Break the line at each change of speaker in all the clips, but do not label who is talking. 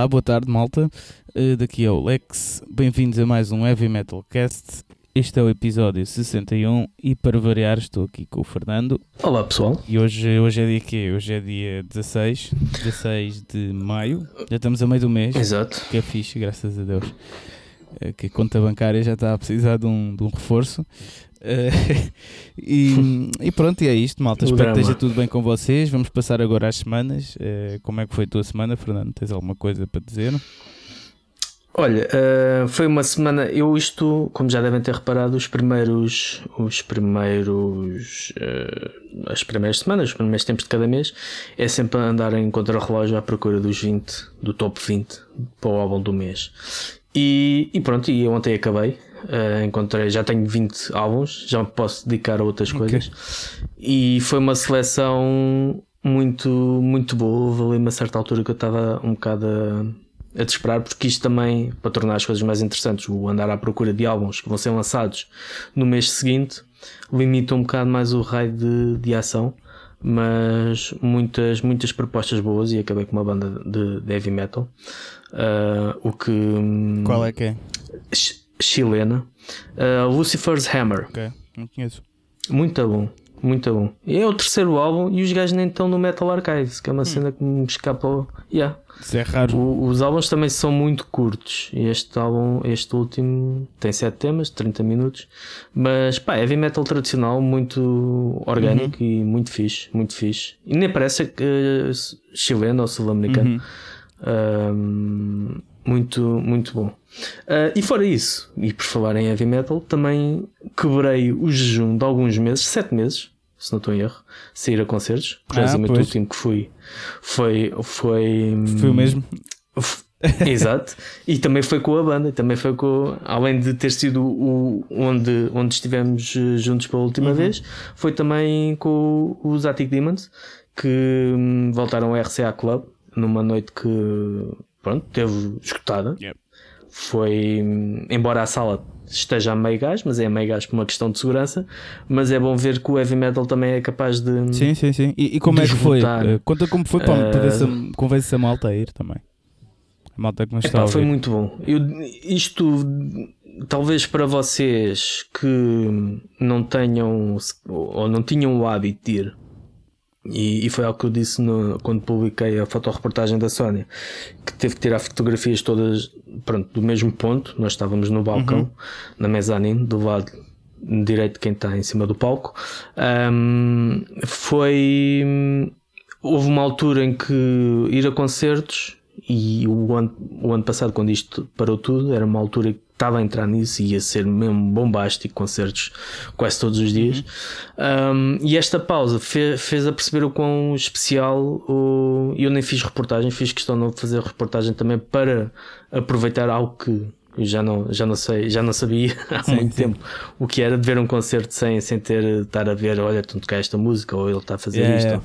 Olá, boa tarde, malta. Uh, daqui é o Lex. Bem-vindos a mais um Heavy Metal Cast. Este é o episódio 61 e para variar estou aqui com o Fernando.
Olá pessoal.
E hoje, hoje é dia quê? Hoje é dia 16, 16 de maio. Já estamos a meio do mês.
Exato.
Que é fixe, graças a Deus. Uh, que a conta bancária já está a precisar de um, de um reforço. Uh, e, e, pronto, e é isto, malta. Espero drama. que esteja tudo bem com vocês. Vamos passar agora às semanas. Uh, como é que foi a tua semana, Fernando? Tens alguma coisa para dizer?
Olha, uh, foi uma semana. Eu isto, como já devem ter reparado, os primeiros, os primeiros, as primeiras semanas, os primeiros tempos de cada mês, é sempre andar em contra-relógio à procura dos 20, do top 20 para o álbum do mês. E, e pronto, e ontem acabei. Uh, encontrei, já tenho 20 álbuns, já me posso dedicar a outras okay. coisas. E foi uma seleção muito, muito boa. Houve ali uma certa altura que eu estava um bocado a, a desesperar, porque isto também, para tornar as coisas mais interessantes, o andar à procura de álbuns que vão ser lançados no mês seguinte, limita um bocado mais o raio de, de ação. Mas muitas, muitas propostas boas e acabei com uma banda de, de heavy metal. Uh, o que.
Qual é que é?
Chilena, uh, Lucifer's Hammer.
Ok, não conheço.
Muito bom, muito bom. É o terceiro álbum e os gajos nem estão no Metal Archives, que é uma hum. cena que me escapa. Yeah.
Isso é raro.
O, os álbuns também são muito curtos. E este álbum, este último, tem 7 temas, 30 minutos. Mas pá, heavy metal tradicional, muito orgânico uhum. e muito fixe, muito fixe. E nem parece uh, chileno ou sul-americano. Uhum. Uh, muito, muito bom. Uh, e fora isso, e por falar em heavy metal, também quebrei o jejum de alguns meses, sete meses, se não estou em erro, sair a concertos. Curiosamente, ah, o último que fui foi. Foi,
foi o mesmo.
Exato, e também foi com a banda, também foi com, além de ter sido o, onde, onde estivemos eh, juntos pela última uhum. vez, foi também com os Attic Demons que hum, voltaram ao RCA Club numa noite que pronto, teve escutada. Yep. Foi, embora a sala esteja a meio gás, mas é a meio gás por uma questão de segurança. Mas é bom ver que o heavy metal também é capaz de.
Sim, sim, sim. E, e como é que foi? Uh, conta como foi para, uh, para convence a malta a ir também. A malta que está
Foi muito bom. Eu, isto, talvez para vocês que não tenham ou não tinham o hábito de ir e, e, foi algo que eu disse no, quando publiquei a fotoreportagem da Sónia, que teve que tirar fotografias todas pronto, do mesmo ponto. Nós estávamos no balcão, uhum. na mezanine, do lado direito de quem está em cima do palco. Um, foi. Houve uma altura em que ir a concertos, e o ano, o ano passado, quando isto parou tudo, era uma altura estava a entrar nisso e ia ser mesmo bombástico, concertos quase todos os dias. Uhum. Um, e esta pausa fez, a perceber o quão especial o, eu nem fiz reportagem, fiz questão de fazer reportagem também para aproveitar algo que já não, já não sei, já não sabia há sim, muito sim. tempo o que era de ver um concerto sem, sem ter estar a ver, olha, tu tocar esta música ou ele está a fazer isto. Yeah.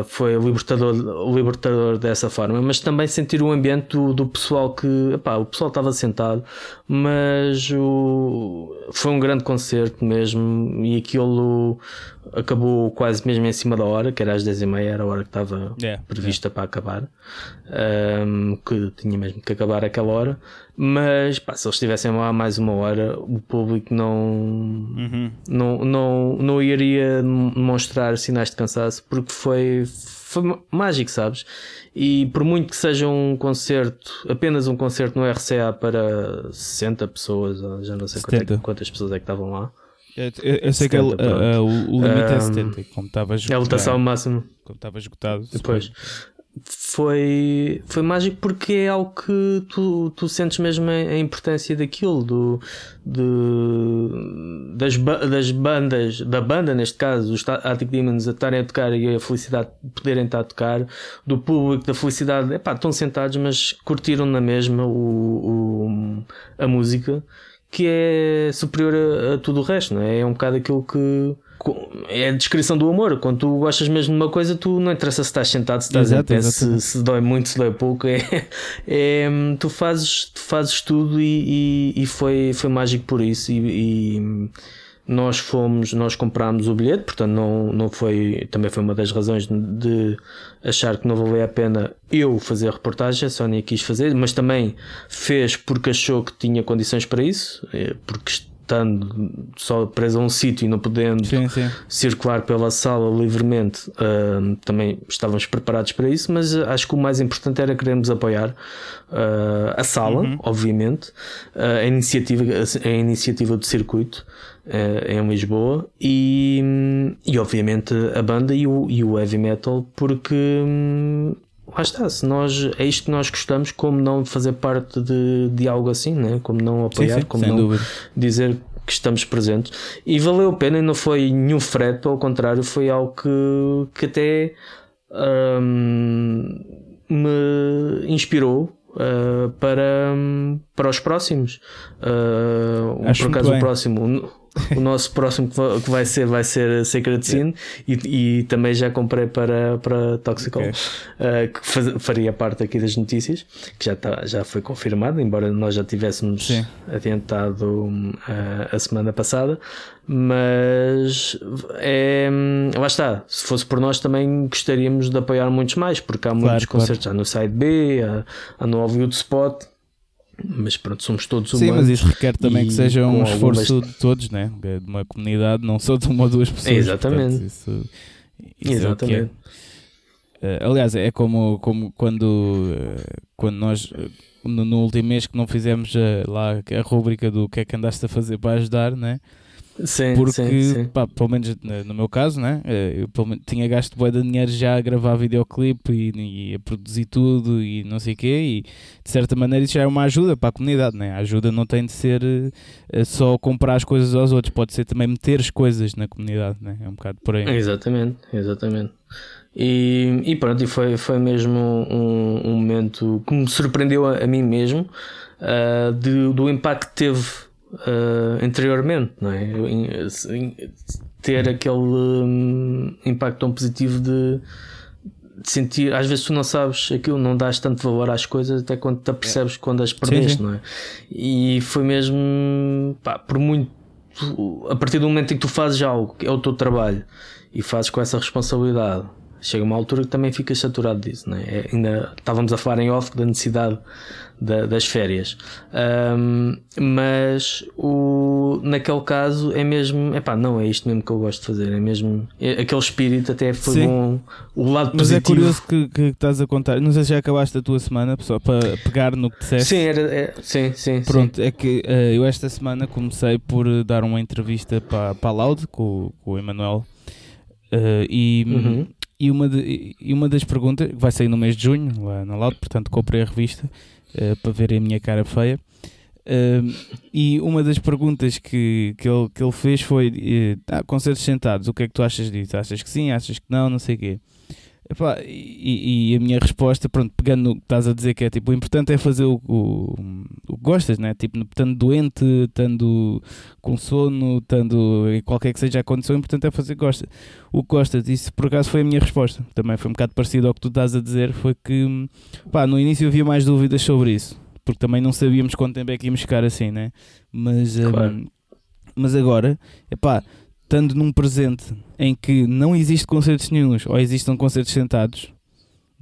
Uh, foi libertador, libertador dessa forma, mas também sentir o ambiente do, do pessoal que epá, o pessoal estava sentado, mas o, foi um grande concerto mesmo e aquilo acabou quase mesmo em cima da hora, que era às 10h30, era a hora que estava yeah, prevista para acabar, um, que tinha mesmo que acabar aquela hora. Mas pá, se eles estivessem lá mais uma hora, o público não, uhum. não, não, não iria demonstrar sinais de cansaço porque foi, foi mágico, sabes? E por muito que seja um concerto, apenas um concerto no RCA para 60 pessoas, já não sei quantas, é quantas pessoas é que estavam lá.
Eu, eu, eu sei 70, que ele, uh, o, o limite um, é 70, como estava esgotado.
É a lotação máxima.
Como estava esgotado.
Depois foi, foi mágico porque é algo que tu, tu sentes mesmo a importância daquilo, do, de, das, das bandas, da banda neste caso, os Attic Demons a estarem a tocar e a felicidade de poderem estar a tocar, do público, da felicidade, epá, estão sentados, mas curtiram na mesma o, o a música que é superior a, a tudo o resto, não é? É um bocado aquilo que é a descrição do amor. Quando tu gostas mesmo de uma coisa, tu não interessa se estás sentado, se estás Exato, em pé, se, se, dói muito, se dói pouco. É, é tu, fazes, tu fazes tudo e, e, e, foi, foi mágico por isso. E, e nós fomos, nós comprámos o bilhete, portanto não, não foi, também foi uma das razões de achar que não valia a pena eu fazer a reportagem, a Sónia quis fazer, mas também fez porque achou que tinha condições para isso, eh, porque estando só preso a um sítio e não podendo sim, sim. circular pela sala livremente, uh, também estávamos preparados para isso, mas acho que o mais importante era queremos apoiar uh, a sala, uhum. obviamente, uh, a, iniciativa, a, a iniciativa do circuito em Lisboa e, e obviamente a banda e o, e o heavy metal, porque hum, lá está, se nós é isto que nós gostamos, como não fazer parte de, de algo assim, né? como não apoiar, sim, sim, como não dúvida. dizer que estamos presentes. E valeu a pena, e não foi nenhum frete, ao contrário, foi algo que, que até um, me inspirou uh, para, para os próximos. Uh, por acaso, o próximo o nosso próximo que vai ser vai ser Sacred Sin e, e também já comprei para, para Toxical okay. uh, que faz, faria parte aqui das notícias que já, tá, já foi confirmado embora nós já tivéssemos Sim. adiantado uh, a semana passada mas é, lá está se fosse por nós também gostaríamos de apoiar muitos mais porque há claro, muitos claro. concertos há no side B há, há no Hollywood Spot mas pronto, somos todos
humanos. Sim, mas isso requer também que seja um esforço algumas... de todos, né? de uma comunidade, não só de uma ou duas pessoas.
Exatamente. Portanto, isso, isso é Exatamente.
É aliás, é como, como quando, uh, quando nós, uh, no, no, último mês que não fizemos lá a rubrica do que é que andaste a fazer para ajudar, né?
Sim,
porque,
sim, sim.
Pá, pelo menos no meu caso, né? Eh, eu menos, tinha gasto bué de dinheiro já a gravar videoclipe e, e, a produzir tudo e não sei o quê, e de certa maneira isso já é uma ajuda para a comunidade, né? A ajuda não tem de ser uh, só comprar as coisas aos outros, pode ser também meter as coisas na comunidade, né? É um bocado por aí.
Exatamente, exatamente. E, e pronto, e foi, foi mesmo um, um momento que me surpreendeu a, a mim mesmo uh, de, do impacto que teve uh, anteriormente, não é? Ter aquele um, impacto tão positivo de, de, sentir, às vezes tu não sabes aquilo, não dás tanto valor às coisas até quando te apercebes é. quando as perdeste, sim, sim. não é? E foi mesmo, pá, por muito, a partir do momento em que tu fazes algo, que é o teu trabalho, e fazes com essa responsabilidade chega uma altura que também ficas saturado disso, né? É, ainda estávamos a falar em off da necessidade da, das férias, um, mas o, naquele caso é mesmo, é pá, não é isto mesmo que eu gosto de fazer, é mesmo é, aquele espírito até foi Sim. bom, o lado
mas
é
positivo. Mas é curioso que, que estás a contar, não sei se já acabaste a tua semana, só para pegar no que disseste.
Sim, era, é, sim, sim.
Pronto,
sim.
é que uh, eu esta semana comecei por dar uma entrevista para, para a Loud com, com o Emanuel. Uh, e, uhum. E uma, de, e uma das perguntas, que vai sair no mês de junho, lá na Loud, portanto comprei a revista uh, para ver a minha cara feia. Uh, e uma das perguntas que, que, ele, que ele fez foi: uh, ah, concertos sentados, o que é que tu achas disso? Achas que sim? Achas que não? Não sei o quê. Epá, e, e, a minha resposta, pronto, pegando no que estás a dizer, que é tipo, o importante é fazer o, o, o que gostas, né? Tipo, estando doente, estando com sono, estando em qualquer que seja a condição, o importante é fazer gosta, o que gostas. Isso por acaso foi a minha resposta. Também foi um bocado parecido ao que tu estás a dizer. Foi que, pá, no início havia mais dúvidas sobre isso, porque também não sabíamos quanto tempo é que íamos ficar assim, né? Mas, claro. um, mas agora, epá, estando num presente em que não existe concertos nenhums ou existam concertos sentados,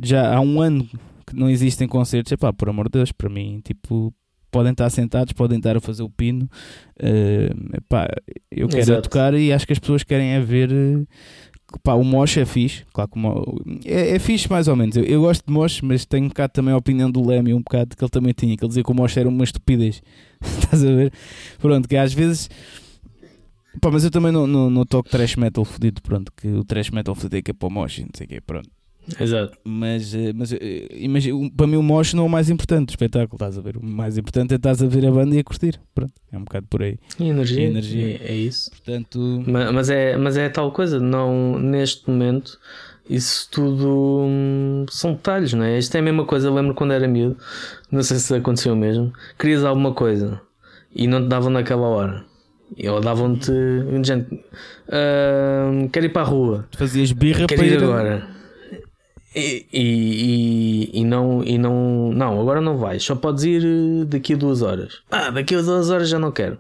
já há um ano que não existem concertos, é pá, por amor de Deus, para mim, tipo, podem estar sentados, podem estar a fazer o pino, uh, epá, eu quero é tocar e acho que as pessoas querem é ver. Pá, o mosh é fixe, claro que é, é fixe mais ou menos. Eu, eu, gosto de mosh, mas tenho um bocado também a opinião do Leme, um bocado que ele também tinha, que ele dizia que o mosh era uma estupidez. Estás a ver? Pronto, que às vezes Pá, mas eu também não, não, não toco trash metal fodido, pronto, que o trash metal fodido é que é para o mosh, não sei o que, pronto.
Exato.
Mas, eh, mas eh, imagina, para mim o mosh não é o mais importante do espetáculo, estás a ver? O mais importante é estás a ver a banda e a curtir, pronto, é um bocado por aí.
E energia, e energia. É, é, isso.
Portanto...
Mas, mas, é, mas é tal coisa, não, neste momento isso tudo hum, são detalhes, não é? Isto é a mesma coisa, eu lembro quando era miúdo, não sei se aconteceu mesmo, querias alguma coisa e não te davam naquela hora ou davam-te. Gente, uh, quero ir para a rua.
Tu fazias birra
quero
para
ir agora. E, e, e, não, e não. Não, agora não vais. Só podes ir daqui a duas horas. Ah, daqui a duas horas já não quero.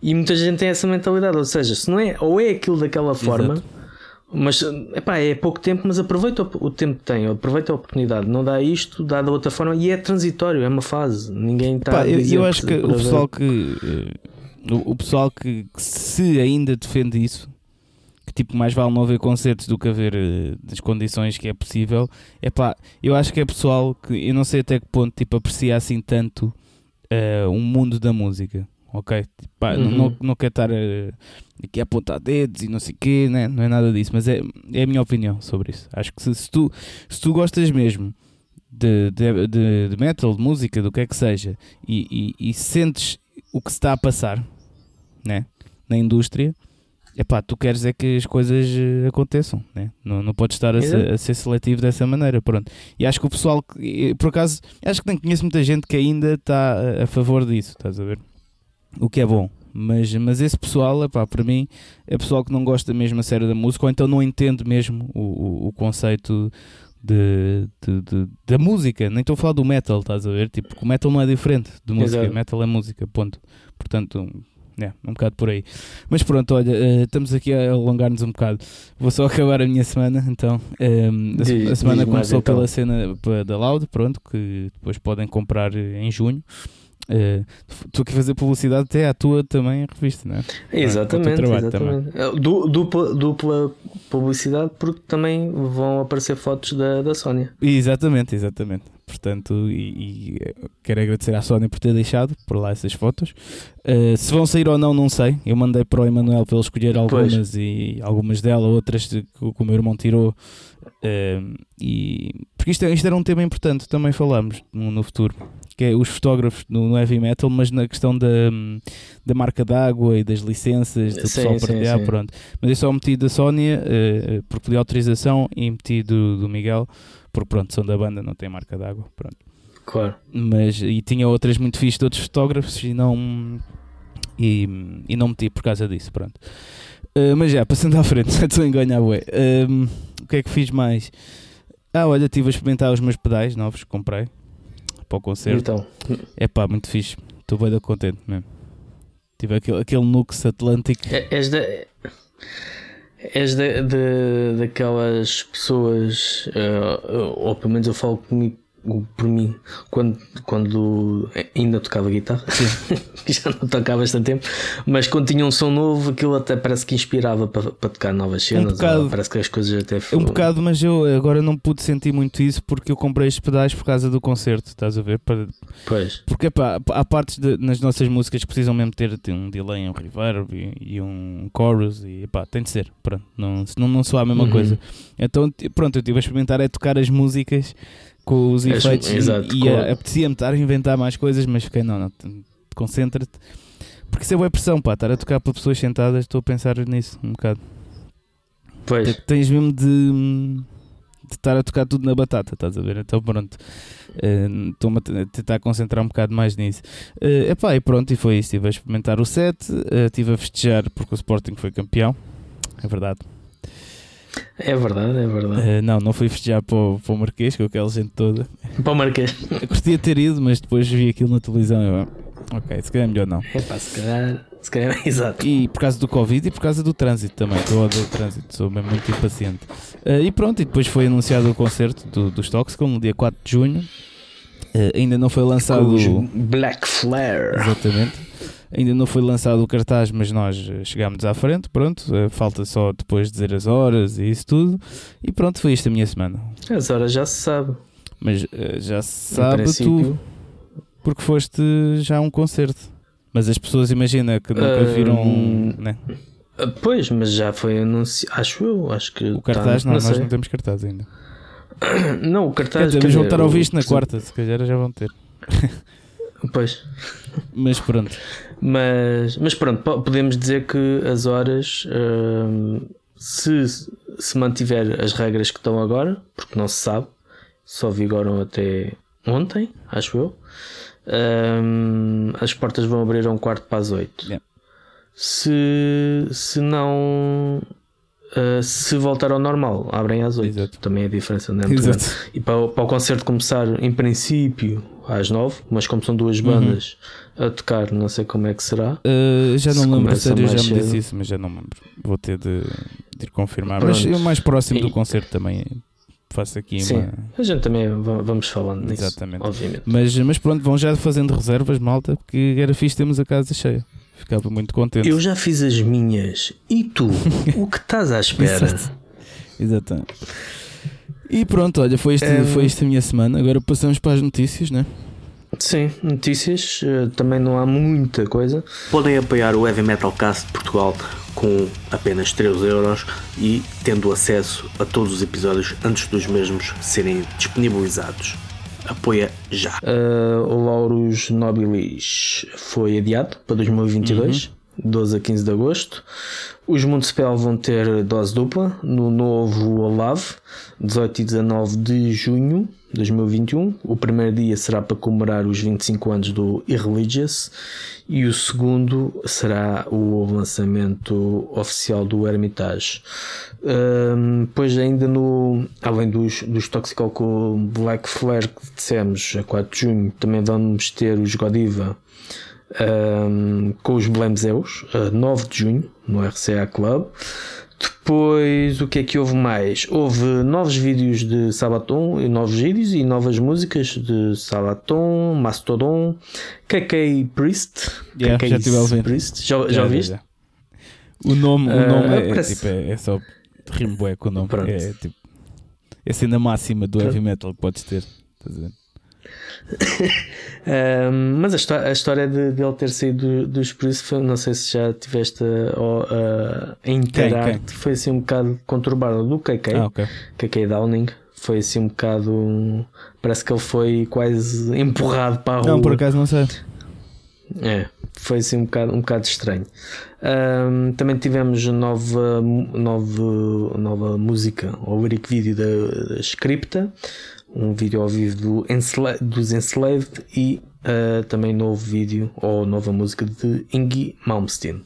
E muita gente tem essa mentalidade, ou seja, se não é, ou é aquilo daquela forma, Exato. mas epá, é pouco tempo, mas aproveita o, tempo que tem, aproveita a oportunidade, não dá isto, dá da outra forma e é transitório, é uma fase, ninguém está.
eu, eu acho que o pessoal que eh, o, o pessoal que, que se ainda defende isso que tipo mais vale não haver concertos do que haver uh, condições que é possível. É pá, eu acho que é pessoal que eu não sei até que ponto tipo aprecia assim tanto uh, um mundo da música. Ok? Pá, uhum. não, não quero estar uh, aqui a apontar dedos e não sei o quê, né? não é nada disso, mas é, é a minha opinião sobre isso. Acho que se, se tu, se tu gostas mesmo de, de, de, de, metal, de música, do que é que seja, e, e, e sentes o que se está a passar né? na indústria, epá, tu queres é que as coisas eh, aconteçam, né? não, não podes estar a, ser, a ser seletivo dessa maneira, pronto. E acho que o pessoal, por acaso, acho que nem conheço muita gente que ainda está a favor disso, estás a ver? O que é bom. Mas, mas esse pessoal, epá, para mim, é pessoal que não gosta mesmo a sério da música ou então não entende mesmo o, o, o conceito de, de, de, da música. Nem estou a falar do metal, estás a ver? Tipo, o metal não é diferente de música, Exato. metal é música, ponto. Portanto, é, um bocado por aí. Mas pronto, olha, uh, estamos aqui a alongar-nos um bocado. Vou só acabar a minha semana, então. Um, a, diz, a, semana começou então. pela cena da Loud, pronto, que depois podem comprar em junho. Uh, tu que fazer publicidade até à tua também revista, não é?
Exatamente, exatamente. Também. Dupla, dupla publicidade porque também vão aparecer fotos da, da Sónia.
Exatamente, exatamente. Portanto, e, e, quero agradecer à Sónia por ter deixado por lá essas fotos. Uh, se vão sair ou não, não sei. Eu mandei para o Emanuel para ele escolher algumas pois. e algumas dela, outras que, o meu irmão tirou. Uh, e, porque isto, isto era um tema importante, também falamos no, no futuro que é os fotógrafos no, no, heavy metal, mas na questão da, da marca d'água e das licenças, do sim, pessoal partilhar, pronto. Mas eu só meti da Sónia, uh, porque pedi autorização, e meti do, do Miguel, porque pronto, são da banda, não tem marca d'água, pronto.
Claro.
Mas, e tinha outras muito fixas de outros fotógrafos e não, e, e não meti por causa disso, pronto. Uh, mas já, passando à frente, já estou a enganar, ué. Uh, o que é que fiz mais? Ah, olha, estive a experimentar os meus pedais novos que comprei para o concerto. Então. É pá, muito fixe. Estou bem da contente mesmo. Tive aquele, aquele Nux Atlântico.
É, és da. És de, daquelas pessoas, uh, ou pelo menos eu falo comigo por mim, quando, quando ainda tocava guitarra, já não tocava bastante tempo, mas quando tinha um som novo, aquilo até parece que inspirava para, para tocar novas cenas. Um bocado, parece que as coisas até
foram. Um bocado, mas eu agora não pude sentir muito isso porque eu comprei estes pedais por causa do concerto, estás a ver? Para,
pois.
Porque pá, há partes de, nas nossas músicas que precisam mesmo ter, ter um delay, um reverb e, e, um chorus, e pá, tem de ser, pronto, não, senão não soa a mesma uhum. coisa. Então, pronto, eu estive a experimentar é tocar as músicas com os efeitos exato, e, e apetecia-me estar a inventar mais coisas, mas fiquei, não, não, concentra-te. Porque isso é boa pressão, pá, estar a tocar para pessoas sentadas, estou a pensar nisso um bocado.
Pois.
Tens mesmo de, de estar a tocar tudo na batata, estás a ver? Então pronto, uh, estou-me a tentar concentrar um bocado mais nisso. Uh, epá, e pronto, e foi isso. Estive a experimentar o set, uh, estive a festejar porque o Sporting foi campeão, é verdade.
É verdade, é verdade. Uh,
não, não fui festejar para o, para o Marquês com aquela gente toda.
Para o Marquês.
Eu gostaria ter ido, mas depois vi aquilo na televisão. Eu, ok, se calhar é melhor não.
É pá, se calhar, se calhar, exato.
E por causa do Covid e por causa do trânsito também, que eu odeio o trânsito, sou mesmo muito impaciente. Uh, e pronto, e depois foi anunciado o concerto do, do Stockholm no dia 4 de junho. Uh, ainda não foi lançado.
Black Flare.
Exatamente. Ainda não foi lançado o cartaz, mas nós eh, chegámos à frente, pronto. Eh, falta só depois dizer as horas e isso tudo. E pronto, foi isto a minha semana.
As horas já se sabe.
Mas uh, já se sabe tu, porque foste já a um concerto. Mas as pessoas imagina que nunca viram. Né?
Pois, mas já foi anunciado. Acho eu, acho que.
O cartaz, tá, não, não nós não temos cartaz ainda.
Não, o cartaz.
Dizer, vão estar a ouvir isto na quarta, se calhar já vão ter.
Pois.
Mas pronto.
Mas, mas pronto, podemos dizer que as horas, hum, se, se mantiver as regras que estão agora, porque não se sabe, só vigoram até ontem, acho eu. Hum, as portas vão abrir a um quarto para as oito. Yeah. Se, se não Uh, se voltar ao normal, abrem às 8. Exato. Também é a diferença, não é? E para, para, o concerto começar, em princípio, às 9, mas como são duas uhum. bandas uhum. a tocar, não sei como é que será.
Uh, já não se lembro, sério, já me cedo. disse isso, mas já não lembro. Vou ter de, de ir confirmar. Pronto. Mas eu mais próximo e... do concerto também faço aqui
Sim,
uma...
a gente também vamos falando nisso, Exatamente. obviamente.
Mas, mas pronto, vão já fazendo reservas, malta, porque era fixe termos a casa cheia. Ficava muito contente.
Eu já fiz as minhas. E tu? o que estás à espera?
Exato. Exatamente. E pronto, olha, foi, este, é... foi esta a minha semana. Agora passamos para as notícias, né?
Sim, notícias. Eh, também não há muita coisa.
Podem apoiar o Heavy Metal Cast de Portugal com apenas 3 euros e tendo acesso a todos os episódios antes dos mesmos serem disponibilizados. Apoia já.
Uh, o Laurus Nobilis foi adiado para 2022, uhum. 12 a 15 de agosto. Os Municipal vão ter dose dupla no novo Olave, 18 e 19 de junho de 2021. O primeiro dia será para comemorar os 25 anos do Irreligious e o segundo será o lançamento oficial do Hermitage. Um, pois ainda no, além dos, dos Toxical Black Flare que dissemos a 4 de junho, também vamos ter os Godiva um, com os Blemzeus, a 9 de junho, no RCA Club. Depois, o que é que houve mais? Houve novos vídeos de Sabaton, novos vídeos e novas músicas de Sabaton, Mastodon, KK Priest.
Yeah, KK já tive a ouvir.
Priest. Já, já, já ouviste?
O nome, o nome uh, é, parece... tipo, é, é só rimbo é com o nome. Pronto. É tipo é a cena máxima do Pronto. heavy metal que podes ter. Estás a ver?
um, mas a, história, a história de, de ele ter saído dos Priest, não sei se já tiveste a, a, foi assim um bocado conturbado do KK, ah, okay. KK Downing. Foi assim um bocado. Parece que ele foi quase empurrado para a rua.
Não, por acaso não sei.
É, foi assim um bocado, um bocado estranho. Um, também tivemos nova, nova, nova música, o lyric vídeo da, da Scripta, um vídeo ao vivo do Ensla dos Enslaved e uh, também novo vídeo ou nova música de Ingi Malmsteen.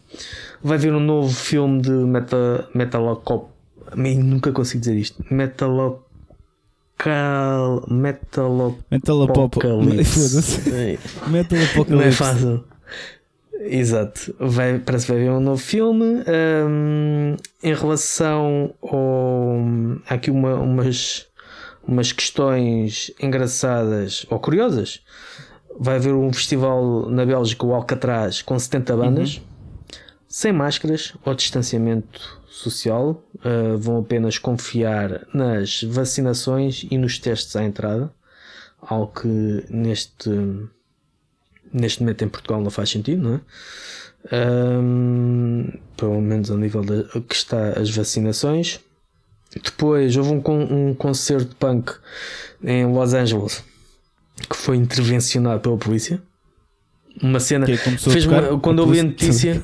Vai haver um novo filme de meta, Metalocop. Nunca consigo dizer isto. Metalocal. Metalop...
Metalopocalypse.
Metalopocalypse. Não é fácil. Exato, vai, parece que vai haver um novo filme. Um, em relação ao. Há aqui uma, umas umas questões engraçadas ou curiosas. Vai haver um festival na Bélgica, o Alcatraz, com 70 bandas, uhum. sem máscaras ou distanciamento social. Uh, vão apenas confiar nas vacinações e nos testes à entrada, algo que neste, neste momento em Portugal não faz sentido, não é? Um, pelo menos ao nível de, que está as vacinações. Depois houve um, um concerto punk em Los Angeles que foi intervencionado pela polícia. Uma cena. Que é fez uma, quando eu a notícia.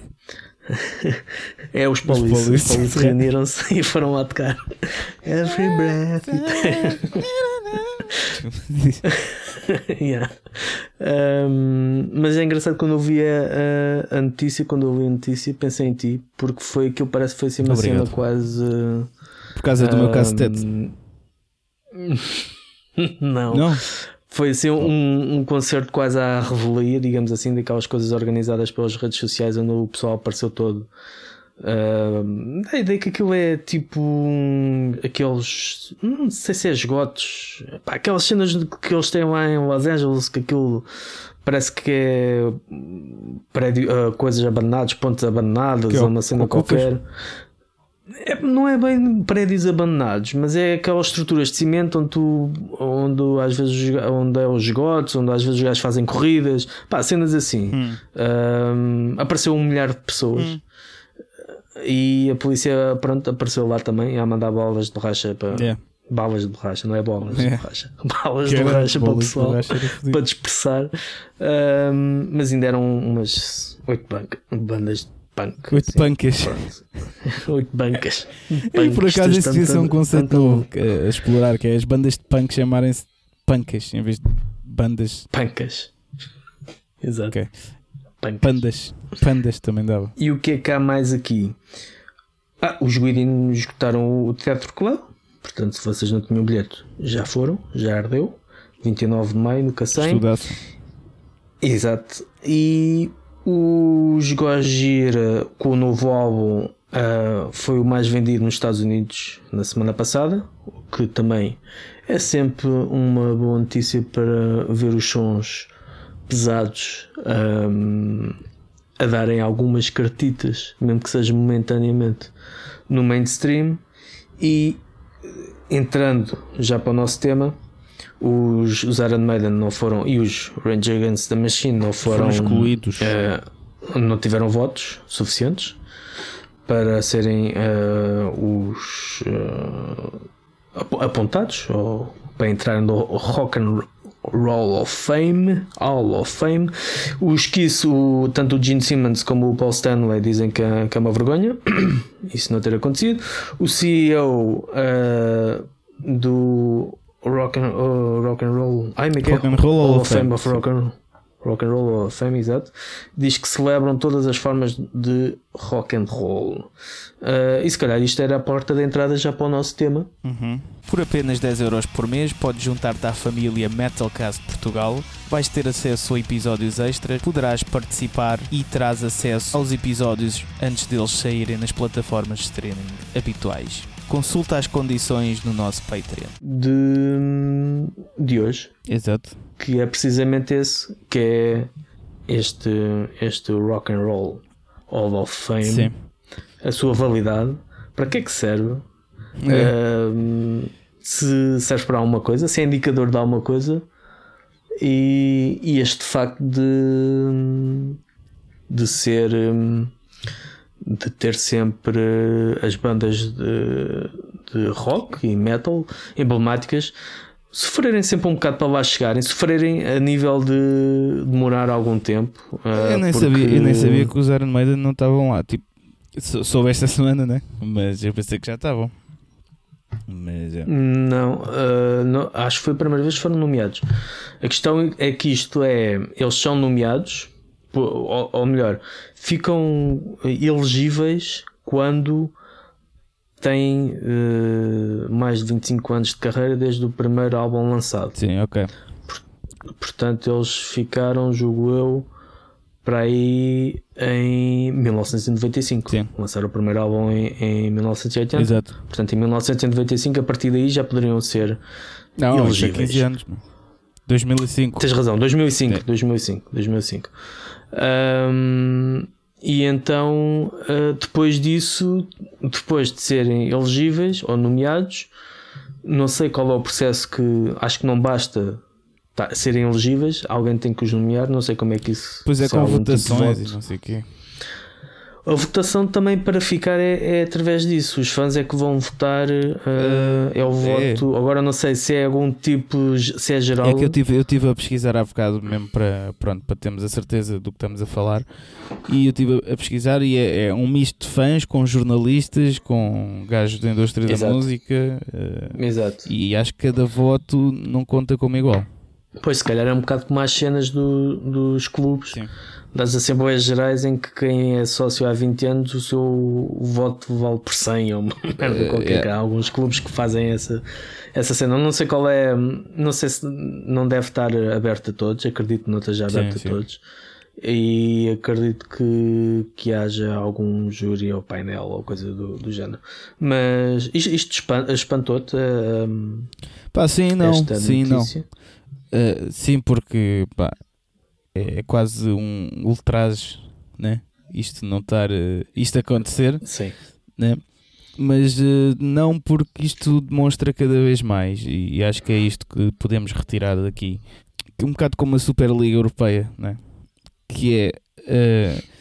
é os polícias. Os reuniram-se e foram lá tocar. Every breath. yeah. um, mas é engraçado quando eu vi a, a, a, notícia, quando eu li a notícia, pensei em ti, porque foi aquilo parece que foi assim uma Obrigado. cena quase. Uh,
por causa do um, meu cacetete?
Não. Não? Foi assim um, um concerto quase à revelia, digamos assim, daquelas coisas organizadas pelas redes sociais onde o pessoal apareceu todo. Uh, a ideia que aquilo é tipo um, aqueles não sei se é esgotos pá, aquelas cenas que eles têm lá em Los Angeles que aquilo parece que é prédio, uh, coisas abandonadas, pontos abandonados, ou uma cena qualquer. É, não é bem prédios abandonados, mas é aquelas estruturas de cimento onde tu, onde às vezes onde é os esgotos, onde às vezes os gajos fazem corridas, pá, cenas assim. Hum. Um, apareceu um milhar de pessoas hum. e a polícia pronto, apareceu lá também a mandar balas de borracha para. Yeah. Balas de borracha, não é bolas yeah. de borracha. Balas que de borracha para o pessoal para dispersar. Um, mas ainda eram umas oito bandas punk.
Oito pancas.
Oito bancas.
e por acaso isso devia ser um conceito novo a explorar, que é as bandas de punk chamarem-se pancas em vez de bandas.
Pancas. Exato. Okay.
Pandas. Pandas também dava.
E o que é que há mais aqui? Ah, os Guidinos escutaram o Teatro Club. Portanto, se vocês não tinham bilhete, já foram, já ardeu. 29 de maio no Cacém.
Estudaço.
Exato. E os Gojira com o novo álbum uh, foi o mais vendido nos Estados Unidos na semana passada, o que também é sempre uma boa notícia para ver os sons pesados um, a darem algumas cartitas, mesmo que seja momentaneamente, no mainstream. E entrando já para o nosso tema, os, os Iron Maiden não foram e os Rage Against the Machine não foram,
foram excluídos,
uh, não tiveram votos suficientes para serem uh, os uh, apontados ou para entrar no Rock and Roll of Fame, Hall of Fame. Os Kiss, o, tanto o Gene Simmons como o Paul Stanley dizem que é, que é uma vergonha isso não ter acontecido. O CEO do Rock and, uh, rock and Roll,
ai, é rock and Roll Hall of Fame,
of Rock and Rock and Roll of Fame, exato, diz que celebram todas as formas de rock and roll. Uh, e se calhar isto era a porta de entrada já para o nosso tema.
Uhum. Por apenas 10 euros por mês, podes juntar-te à família Metalcast Portugal, vais ter acesso a episódios extras, poderás participar e terás acesso aos episódios antes deles saírem nas plataformas de streaming habituais. Consulta as condições no nosso Patreon.
De, de hoje.
Exato.
Que é precisamente esse, que é este, este Rock and Roll Hall of Fame. Sim. A sua validade. Para que é que serve? É. Uh, se serve para alguma coisa, se é indicador de alguma coisa. E, e este facto de, de ser. Um, de ter sempre as bandas de, de rock e metal emblemáticas sofrerem sempre um bocado para lá chegarem, sofrerem a nível de demorar algum tempo.
Eu, nem porque... sabia, eu nem sabia que os Iron Maiden não estavam lá. Tipo, soube esta semana, né? Mas eu pensei que já estavam. Mas, é.
não, uh, não, acho que foi a primeira vez que foram nomeados. A questão é que isto é, eles são nomeados ou, ou melhor, ficam elegíveis quando têm uh, mais de 25 anos de carreira desde o primeiro álbum lançado.
Sim, ok.
Portanto, eles ficaram, julgo eu, para aí em 1995. Sim. Lançaram o primeiro álbum em, em 1980.
Exato.
Portanto, em 1995, a partir daí já poderiam ser Não, elegíveis.
15 anos. 2005.
Tens razão, 2005, 2005, 2005. Um, e então, uh, depois disso, depois de serem elegíveis ou nomeados, não sei qual é o processo que acho que não basta tá, serem elegíveis, alguém tem que os nomear, não sei como é que isso.
Pois é, com tipo votações tipo e não sei o quê.
A votação também para ficar é, é, através disso. Os fãs é que vão votar. Uh, é o é. voto. Agora não sei se é algum tipo, se é geral.
É que eu tive, eu tive a pesquisar há bocado mesmo para, pronto, para termos a certeza do que estamos a falar. E eu estive a pesquisar e é, é um misto de fãs com jornalistas, com gajos da indústria Exato. da música.
Uh, Exato.
E acho que cada voto não conta como igual.
Pois, se calhar é um bocado como as cenas do, dos clubes. Sim das Assembleias Gerais em que quem é sócio há 20 anos o seu voto vale por 100 ou merda uh, qualquer. Yeah. Há alguns clubes que fazem essa, essa cena. Não sei qual é, não sei se não deve estar aberto a todos, acredito que não esteja aberto sim, a sim. todos. E acredito que, que haja algum júri ou painel ou coisa do, do género. Mas isto, isto espantou-te? Um,
pá, sim, não. Sim, notícia? não. Uh, sim, porque pá, é, é quase um ultraje, né? Isto não estar, uh, isto acontecer,
Sim.
né? Mas uh, não porque isto demonstra cada vez mais, e, e, acho que é isto que podemos retirar daqui, que um bocado como a Superliga Europeia, né? Que é. Uh,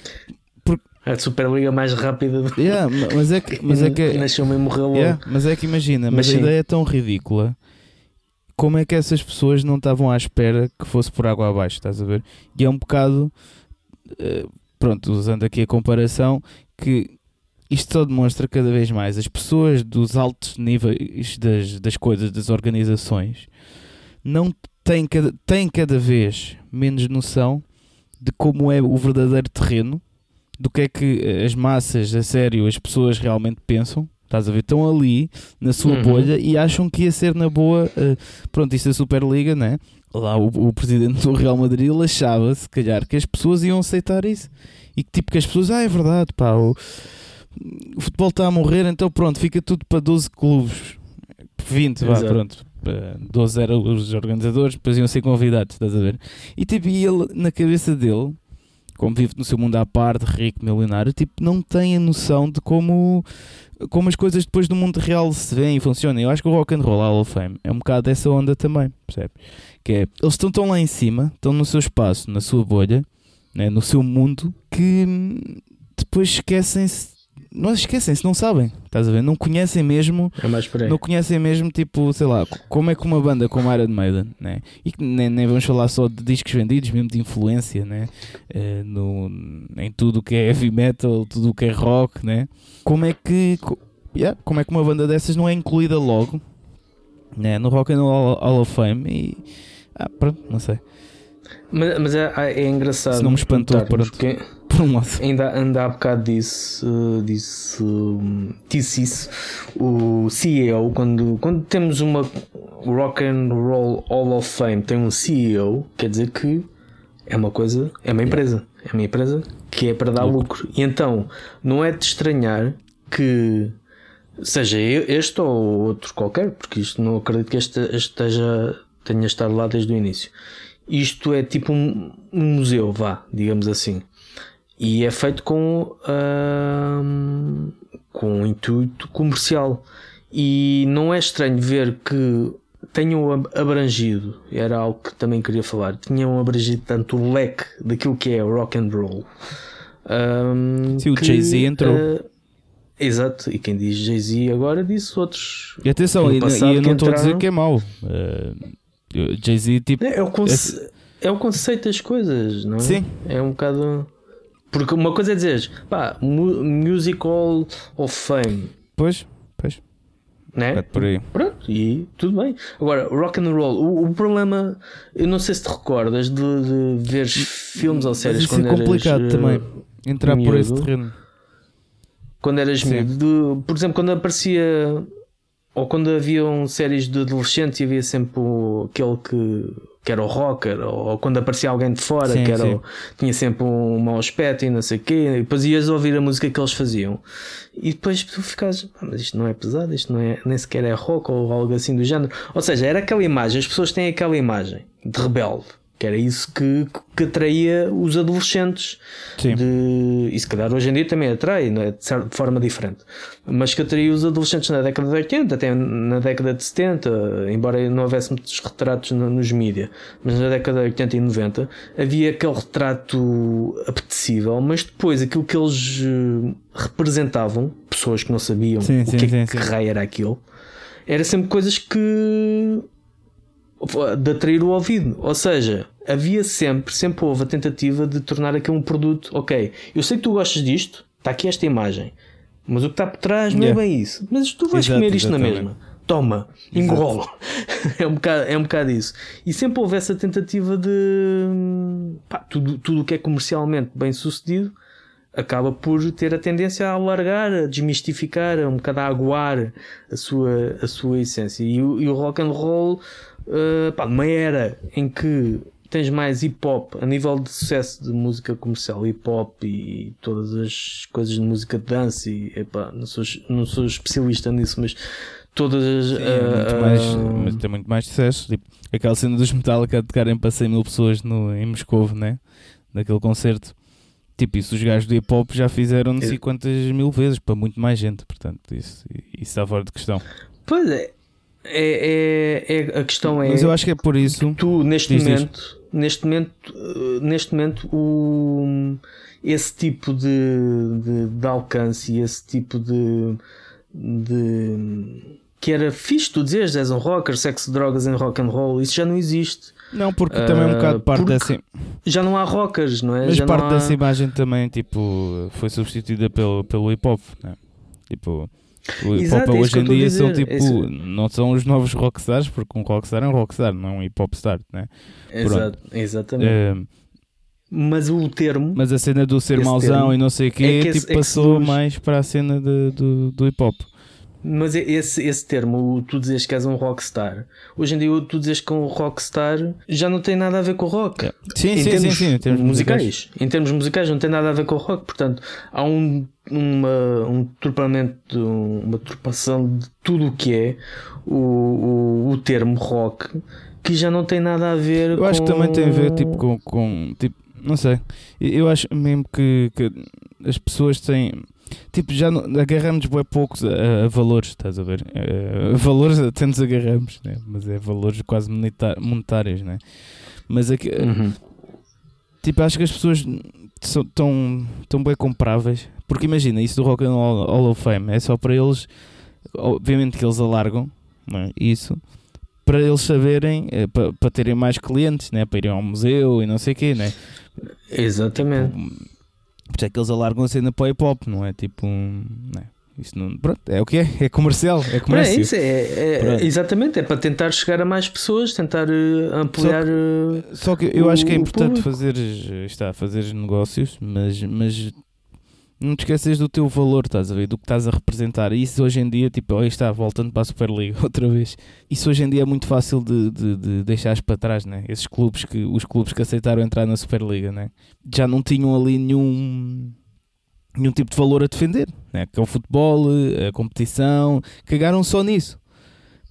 a Superliga mais rápida do...
yeah, mas é que, mas é que
nasceu mesmo morreu
yeah, mas é que imagina, mas, mas a ideia é tão ridícula como é que essas pessoas não estavam à espera que fosse por água abaixo, estás a ver? E é um bocado, uh, pronto, usando aqui a comparação, que isto só demonstra cada vez mais as pessoas dos altos níveis das, das coisas, das organizações, não têm cada, têm cada vez menos noção de como é o verdadeiro terreno, do que é que as massas, a sério, as pessoas realmente pensam Estás a ver? Estão ali na sua uhum. bolha e acham que ia ser na boa. Uh, pronto, isto é Superliga, né? Lá o, o presidente do Real Madrid achava, se calhar, que as pessoas iam aceitar isso. E que tipo que as pessoas, ah, é verdade, pá, o, o futebol está a morrer, então pronto, fica tudo para 12 clubes. 20, vá, pronto. 12 eram os organizadores, depois iam ser convidados, estás a ver? E tipo, e ele, na cabeça dele, como vive no seu mundo à parte, rico, milionário, tipo, não tem a noção de como, como as coisas depois do mundo real se veem e funcionam. Eu acho que o Rock and Roll Hall of Fame é um bocado dessa onda também, percebe? Que é, eles estão tão lá em cima, estão no seu espaço, na sua bolha, né, no seu mundo, que depois esquecem-se não esquecem-se, não sabem, estás a ver? Não conhecem mesmo,
é
não conhecem mesmo, tipo, sei lá, como é que uma banda como Iron Maiden, né? e que nem, nem vamos falar só de discos vendidos, mesmo de influência, né? Uh, no, em tudo o que é heavy metal, tudo o que é rock, né? Como é que, yeah, como é que uma banda dessas não é incluída logo, né? No Rock and Roll Hall of Fame e, ah, pronto, não sei.
Mas, mas é, é engraçado. Se
não me espantou, pronto. Porque por um lado.
Ainda, ainda há bocado disse, disse, disse isso o CEO, quando, quando temos uma Rock and Roll Hall of Fame, tem um CEO, quer dizer que é uma coisa, é uma empresa, é uma empresa que é para dar lucro. lucro. E então, não é de estranhar que seja este ou outro qualquer, porque isto não acredito que este esteja, tenha estado lá desde o início. Isto é tipo um, um museu, vá, digamos assim. E é feito com, uh, com um intuito comercial. E não é estranho ver que tenham abrangido, era algo que também queria falar, tinham abrangido tanto o leque daquilo que é rock and roll. Um,
Sim, o Jay-Z entrou. Uh,
exato, e quem diz Jay-Z agora disse outros.
E atenção, e, e eu não estou a dizer que é mau. Uh, Jay-Z, tipo.
É, é, o conce... é o conceito das coisas, não é?
Sim.
É um bocado. Porque uma coisa é dizer, pá, Musical of Fame.
Pois, pois.
Né?
por aí.
Pronto, e tudo bem. Agora, rock and roll, o, o problema, eu não sei se te recordas de, de ver filmes ou séries
Mas
quando
é complicado
eras,
também entrar miúdo, por esse terreno.
Quando eras miúdo, por exemplo, quando aparecia ou quando haviam séries de adolescentes e havia sempre o, aquele que, que era o rocker, ou, quando aparecia alguém de fora sim, que era o, tinha sempre um mau aspecto e não sei o quê, e depois ias ouvir a música que eles faziam. E depois tu ficas, ah, mas isto não é pesado, isto não é, nem sequer é rock ou algo assim do género. Ou seja, era aquela imagem, as pessoas têm aquela imagem de rebelde que era isso que, que atraía os adolescentes. Sim. De, e se calhar hoje em dia também atrai, não é? de, certa, forma diferente. Mas que atraía os adolescentes na década de 80, até na década de 70, embora não houvesse muitos retratos no, nos mídias, mas na década de 80 e 90 havia aquele retrato apetecível, mas depois aquilo que eles eh, representavam, pessoas que não sabiam sim, o sim, que, sim, que raio era aquilo, era sempre coisas que de atrair o ouvido. Ou seja, havia sempre, sempre houve a tentativa de tornar aquilo um produto. Ok, eu sei que tu gostas disto, está aqui esta imagem, mas o que está por trás não é yeah. é bem isso. Mas tu vais Exato, comer isto exatamente. na mesma. Toma, engolo. é, um bocado, é um bocado isso. E sempre houve essa tentativa de pá, tudo, tudo o que é comercialmente bem sucedido acaba por ter a tendência a alargar, a desmistificar, a um bocado a aguar a sua, a sua essência. E, e o rock and roll uh, pá, numa era em que tens mais hip hop a nível de sucesso de música comercial, hip hop e todas as coisas de música de dança e epá, não sou, não sou especialista nisso, mas todas as.
Sim, é muito uh, mais, mas tem muito mais sucesso. Tipo, aquela cena dos Metallica de tocarem para 100 mil pessoas no, em Moscou, né? Naquele concerto. Tipo, isso os gajos do hip hop já fizeram não sei é. quantas mil vezes para muito mais gente, portanto, isso, isso está fora de questão.
Pois é, é, é, é, a questão é.
Mas eu acho que é por isso.
Tu, neste diz, momento, diz. neste momento, eh, neste momento, o, esse tipo de, de, de alcance esse tipo de, de que era fixe tu dizeres és um rocker, sexo, drogas em rock and roll, isso já não existe.
Não, porque uh, também é um bocado parte dessa.
Já não há rockers, não é?
Mas
já
parte
há...
dessa imagem também, tipo, foi substituída pelo, pelo hip hop, né? Tipo, o hip hop é hoje em dia são tipo, Isso. não são os novos rockstars, porque um rockstar é um rockstar, não é um hip hop star, né?
Exato, exatamente. É, mas o termo.
Mas a cena do ser mauzão e não sei o quê, é tipo, é passou mais para a cena de, do, do hip hop.
Mas esse, esse termo, tu dizes que és um rockstar, hoje em dia tu dizes que um rockstar já não tem nada a ver com o rock.
Yeah. Sim, em sim, termos sim, sim, em termos
musicais. musicais. Em termos musicais não tem nada a ver com o rock, portanto há um, uma, um trupamento, uma turpação de tudo o que é o, o, o termo rock que já não tem nada a ver
eu
com...
acho que também tem a ver tipo, com, com tipo, não sei, eu acho mesmo que, que as pessoas têm tipo, já não, agarramos bem poucos a, a, valores, estás a ver? A, a valores até nos agarramos, né? mas é valores quase monetários, né? Mas aqui, uhum. tipo, acho que as pessoas são tão, tão bem compráveis, porque imagina, isso do Rock and Roll Hall of Fame é só para eles, obviamente que eles alargam é? isso, para eles saberem, é, para, para terem mais clientes, né? para irem ao museu e não sei o quê, né?
Exatamente.
Tipo, por isso é que eles alargam a cena para o hip hop, não é? Tipo, não é? Isso não, pronto, é o que é, é comercial, é comércio.
É isso, é, é exatamente, é para tentar chegar a mais pessoas, tentar uh, ampliar. Só
que, só que eu o, acho que é importante fazer, está, fazer negócios, mas, mas não te esqueças do teu valor, estás a ver? Do que estás a representar. E isso hoje em dia, tipo, aí está, voltando para a Superliga outra vez. Isso hoje em dia é muito fácil de, de, de deixares para trás, né? Esses clubes que, os clubes que aceitaram entrar na Superliga, né? Já não tinham ali nenhum, nenhum tipo de valor a defender, né? Que é o futebol, a competição, cagaram só nisso.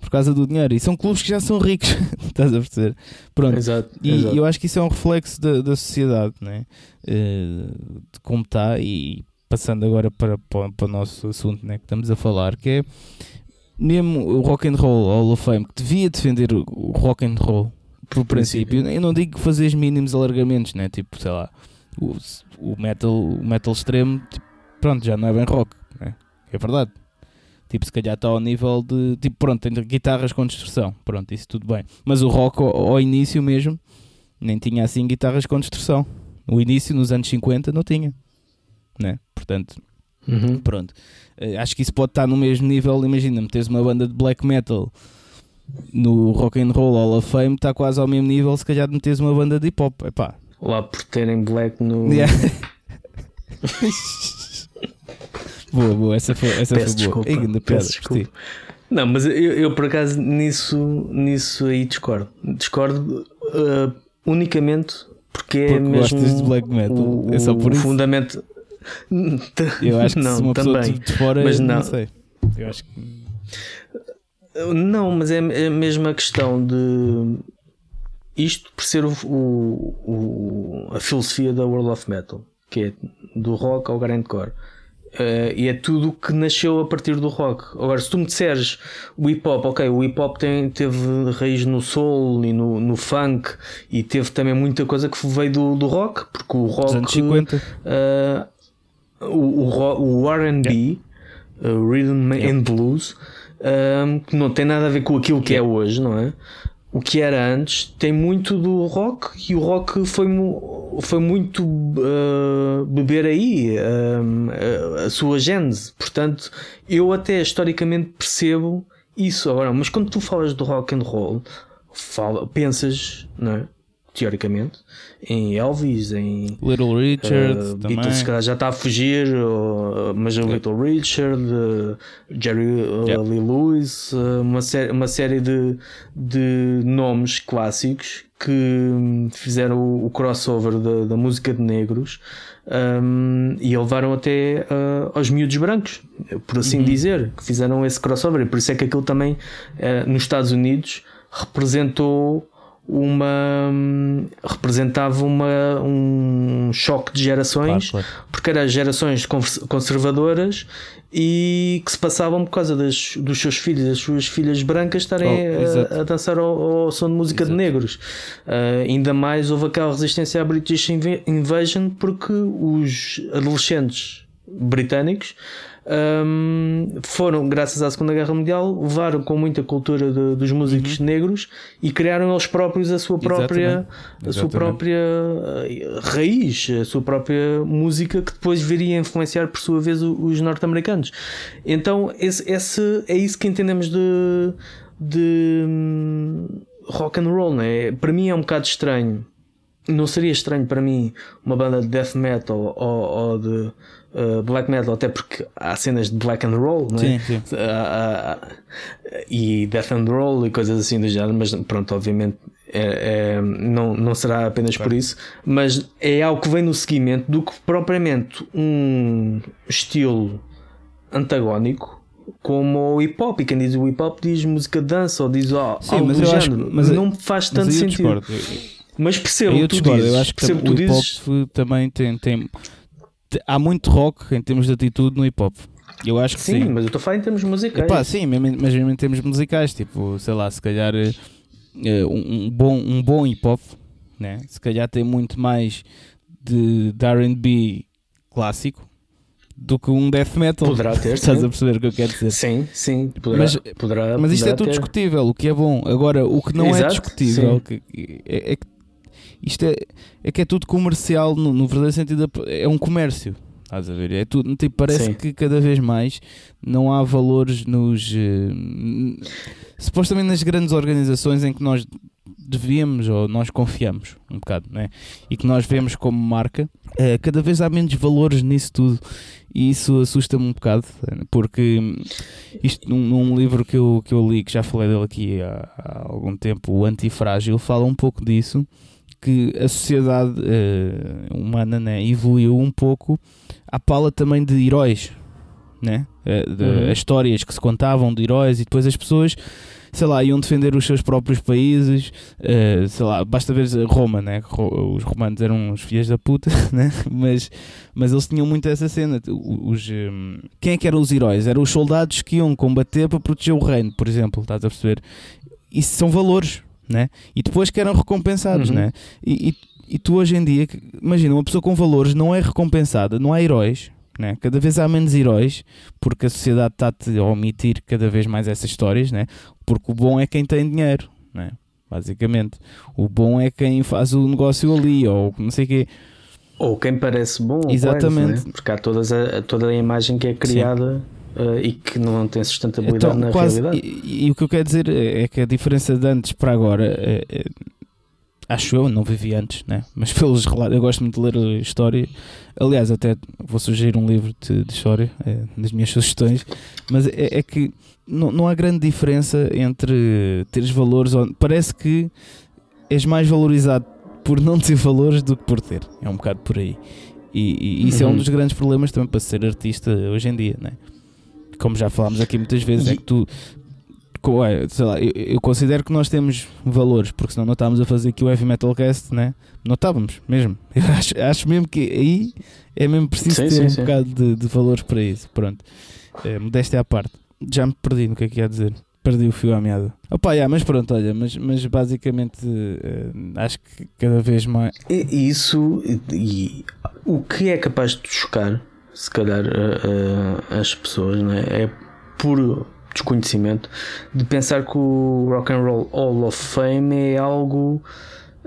Por causa do dinheiro. E são clubes que já são ricos, estás a perceber? Pronto.
Exato,
e
exato.
eu acho que isso é um reflexo da, da sociedade, né? Uh, de como está e passando agora para, para, para, o nosso assunto né, que estamos a falar, que é mesmo o Rock and Roll Hall of Fame, que devia defender o, rock and roll por princípio. Eu não digo fazer mínimos alargamentos, né? Tipo, sei lá, o, o metal, o metal extremo, tipo, pronto, já não é bem rock, né? é verdade. Tipo, se calhar está ao nível de. Tipo, pronto, tem guitarras com distorção. Pronto, isso tudo bem. Mas o rock, ao, ao início mesmo, nem tinha assim guitarras com distorção. No início, nos anos 50, não tinha né? Portanto, uhum. pronto. Uh, acho que isso pode estar no mesmo nível. Imagina, meteres uma banda de black metal no Rock and Roll Hall of Fame, está quase ao mesmo nível. Se calhar de meteres uma banda de hip hop, epá.
Lá por terem black no.
Yeah. boa, boa, essa foi, essa
peço
foi
desculpa,
boa. Ei,
peço desculpa. Não, mas eu, eu, por acaso nisso, nisso aí discordo. Discordo uh, unicamente porque, é
porque
mesmo
gostas de black metal.
O,
é só por isso.
fundamento
eu acho que
não,
se uma
também.
pessoa de fora,
mas não.
não sei. Eu acho que.
Não, mas é, é a questão de isto por ser o, o, a filosofia da World of Metal, que é do rock ao grindcore. Uh, e é tudo que nasceu a partir do rock. Agora, se tu me disseres o hip hop, ok, o hip hop tem, teve raiz no soul e no, no funk e teve também muita coisa que veio do, do rock, porque o rock. Os
anos 50.
Uh, o, o, o RB, uh, Rhythm yeah. and Blues, um, que não tem nada a ver com aquilo que é yeah. é hoje, não é? O que era antes tem muito do rock e o rock foi, foi muito uh, beber aí uh, a sua gênese. Portanto, eu até historicamente percebo isso. Agora, mas quando tu falas do rock and roll, fala, pensas, não é? Teoricamente, em Elvis, em
Little Richard, uh,
Beatles já está a fugir, uh, mas o Little Richard, uh, Jerry uh, Lee Lewis, uma, sé uma série de, de nomes clássicos que fizeram o, o crossover da, da, música de negros um, e levaram até uh, aos miúdos brancos, por assim uhum. dizer, que fizeram esse crossover. E por isso é que aquilo também nos Estados Unidos representou uma representava uma, um choque de gerações claro, claro. porque eram gerações conservadoras e que se passavam por causa das, dos seus filhos das suas filhas brancas estarem oh, a, a, dançar ao, ao, som de música exato. de negros uh, ainda mais houve aquela resistência à British Invasion porque os adolescentes britânicos um, foram, graças à Segunda Guerra Mundial, levaram com muita cultura de, dos músicos uhum. negros e criaram eles próprios a sua própria, Exatamente. a sua própria uh, raiz, a sua própria música que depois viria a influenciar por sua vez os norte-americanos. Então, esse, esse, é isso que entendemos de, de um, rock and roll, né? Para mim é um bocado estranho não seria estranho para mim uma banda de death metal ou, ou de uh, black metal, até porque há cenas de black and roll, não é?
Sim, sim.
Uh, e death and roll e coisas assim do género, mas pronto, obviamente é, é, não, não será apenas claro. por isso, mas é algo que vem no seguimento do que propriamente um estilo antagónico como o hip hop. E quem diz o hip hop diz música de dança ou diz oh, Sim, algo mas do género. Mas não faz tanto sentido. Mas percebo
eu
tu dizes.
Eu acho que
percebo
o hip hop dizes... também tem, tem. Há muito rock em termos de atitude no hip hop. Eu acho que sim.
Sim, mas eu estou a falar em termos musicais.
Epá, sim, mas mesmo em termos musicais, tipo, sei lá, se calhar uh, um, bom, um bom hip hop, né? se calhar tem muito mais de, de RB clássico do que um death metal.
Poderá ter.
Estás a perceber o que eu quero dizer?
Sim, sim. Poderá,
mas,
poderá,
mas isto
poderá
é tudo
ter.
discutível, o que é bom. Agora, o que não
Exato,
é discutível que, é, é, que isto é, é que é tudo comercial no, no verdadeiro sentido. É um comércio. Estás a ver? É tudo, tipo, parece
Sim.
que cada vez mais não há valores nos. Uh, supostamente nas grandes organizações em que nós devíamos ou nós confiamos um bocado, né? E que nós vemos como marca, uh, cada vez há menos valores nisso tudo. E isso assusta-me um bocado, porque isto num, num, livro que eu, que eu li, que já falei dele aqui há, há algum tempo, o Antifrágil, fala um pouco disso que a sociedade uh, humana né, evoluiu um pouco à pala também de heróis, né? Uh, de,
Uhum.
As histórias que se contavam de heróis e depois as pessoas, sei lá, iam defender os seus próprios países, uh, sei lá, basta ver Roma, né? Os romanos eram uns filhos da puta, né? Mas, mas eles tinham muito essa cena. Os, um, quem é que eram os heróis? Eram os soldados que iam combater para proteger o reino, por exemplo, estás a perceber? Isso são valores, né? E depois que eram recompensados,
Uhum.
né? E, e, e tu hoje em dia, imagina, uma pessoa com valores não é recompensada, não há heróis, né? Cada vez há menos heróis, porque a sociedade está-te a omitir cada vez mais essas histórias, né? Porque o bom é quem tem dinheiro, né? Basicamente, o bom é quem faz o negócio ali, ou não sei o quê.
Ou quem parece bom, ou
Exatamente.
quase, né? porque há todas a, toda a imagem que é criada uh, e que não tem sustentabilidade na
Então, quase,
realidade.
e, e o que eu quero dizer é é que a diferença de antes para agora, é- é- acho eu, não vivi antes, né? mas pelos relatos, eu gosto muito de ler história. Aliás, até vou sugerir um livro de, de história, é, das minhas sugestões, mas é, é que não, não há grande diferença entre teres valores. Parece que és mais valorizado por não ter valores do que por ter. É um bocado por aí. E, e isso é um
Uhum.
dos grandes problemas também para ser artista hoje em dia, né? Como já falámos aqui muitas vezes, é
E-
que tu, é, sei lá, eu, eu considero que nós temos valores, porque senão não estávamos a fazer aqui o Heavy Metal Cast, né? Não estávamos, mesmo. Eu acho, acho mesmo que aí é mesmo preciso
Sim,
ter
sim,
um
sim.
bocado de, de valores para isso. Pronto, é, modéstia à parte. Já me perdi no que é que ia dizer. Perdi o fio à meada. Opa, yeah, mas pronto, olha, mas, mas basicamente eh, acho que cada vez mais.
Isso, e, e o que é capaz de chocar, se calhar, a- as pessoas, não é? é por desconhecimento de pensar que o Rock and Roll Hall of Fame é algo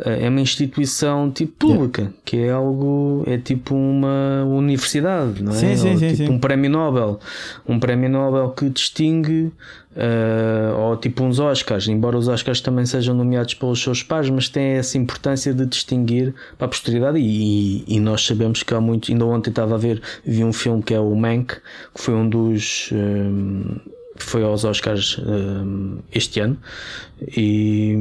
é uma instituição tipo pública, que é algo, é tipo uma universidade, não é?
Sim, sim, sim,
tipo um prémio Nobel, um prémio Nobel que distingue, eh, ou tipo uns Oscars, embora os Oscars também sejam nomeados pelos seus pares, mas tem essa importância de distinguir para a posteridade. E, e nós sabemos que há muitos. Ainda ontem estava a ver, vi um filme que é o Mank, que foi um dos. eh, que foi aos Oscars eh, este ano e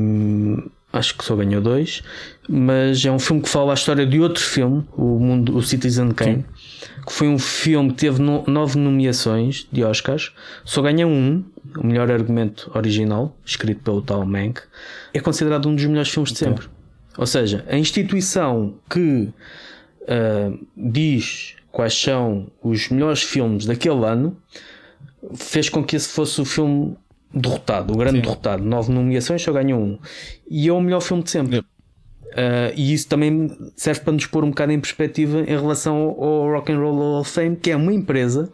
acho que só ganhou dois. Mas é um filme que fala a história de outro filme o mundo o Citizen Kane que foi um filme que teve no- nove nomeações de Oscars. Só ganha um o melhor argumento original escrito pelo tal Mank é considerado um dos melhores filmes de sempre. Ou seja a instituição que ah, diz quais são os melhores filmes daquele ano fez com que esse fosse o filme derrotado, o grande
Sim.
derrotado. Nove nomeações, só ganhou um. E é o melhor filme de sempre.
Yep.
Uh, e isso também serve para nos pôr um bocado em perspectiva em relação ao, ao Rock and Roll Hall of Fame, que é uma empresa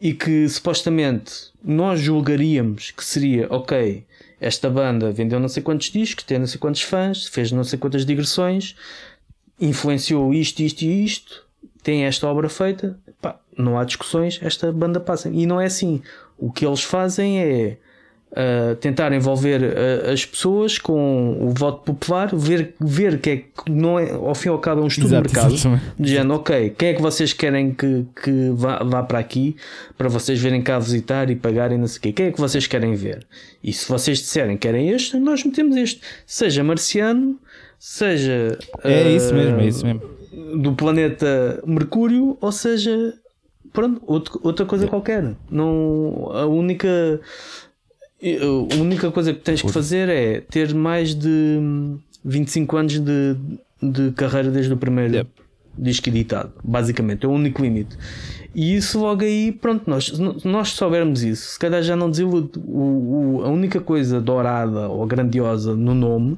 e que supostamente nós julgaríamos que seria ok. Esta banda vendeu não sei quantos discos, tem não sei quantos fãs, fez não sei quantas digressões, influenciou isto, isto e isto, tem esta obra feita, pá, não há discussões, esta banda passa. E não é assim. O que eles fazem é uh, tentar envolver uh, as pessoas com o voto popular, ver, ver que é que não é, ao fim e ao cabo, é um estudo Exato, de mercado, dizendo, ok, quem é que vocês querem que, que vá, vá para aqui para vocês verem cá visitar e pagarem, não sei o quê, quem é que vocês querem ver? E se vocês disserem que querem este, nós metemos este, seja marciano, seja.
É uh, isso mesmo, é isso mesmo.
Do planeta Mercúrio, ou seja, pronto, outro, outra coisa é. qualquer. Não, a única a única coisa que tens que fazer é ter mais de 25 anos de, de carreira desde o primeiro yep. disco editado. Basicamente, é o único limite. E isso logo aí, pronto, nós, nós soubermos isso, se calhar já não desilude. O, o, a única coisa dourada ou grandiosa no nome,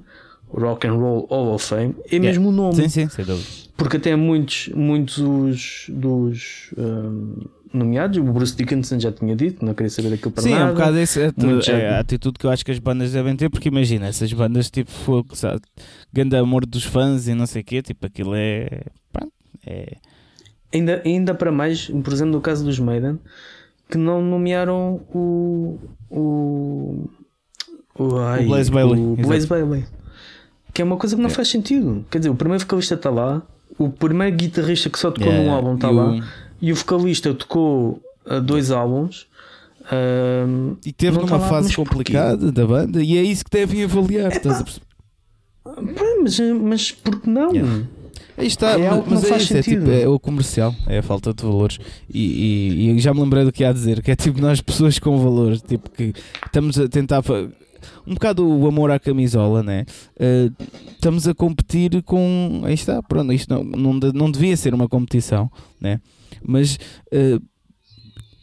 Rock and Roll Hall of Fame, é yeah. mesmo o nome.
Sim, sim, sem dúvida.
Porque até muitos, muitos dos. Um, nomeados. O Bruce Dickinson já tinha dito, não queria saber daquilo para
Sim,
nada.
Sim, é um bocado esse, é, é, a atitude que eu acho que as bandas devem ter, porque imagina, essas bandas tipo fogo, sabe, grande amor dos fãs e não sei o quê, tipo aquilo é. é...
Ainda, ainda para mais, por exemplo, no caso dos Maiden, que não nomearam o. o. o, ai,
o Blaze Bailey.
O Blaze Bailey. Que é uma coisa que não é. faz sentido. Quer dizer, o primeiro vocalista está lá, o primeiro guitarrista que só tocou yeah, num álbum está lá. E o vocalista tocou uh, dois álbuns. Uh,
e teve numa tá fase complicada porquê? da banda, e é isso que devem avaliar. É, estás a perceber?
Mas, mas por que não? Yeah.
Aí está, é mas, mas é isso, é, tipo, é o comercial, é a falta de valores. E, e, e, já me lembrei do que há a dizer, que é tipo nós pessoas com valores, tipo que estamos a tentar um bocado o amor à camisola, né? Uh, estamos a competir com. Aí está, pronto, isto não, não, não devia ser uma competição, né? Mas uh,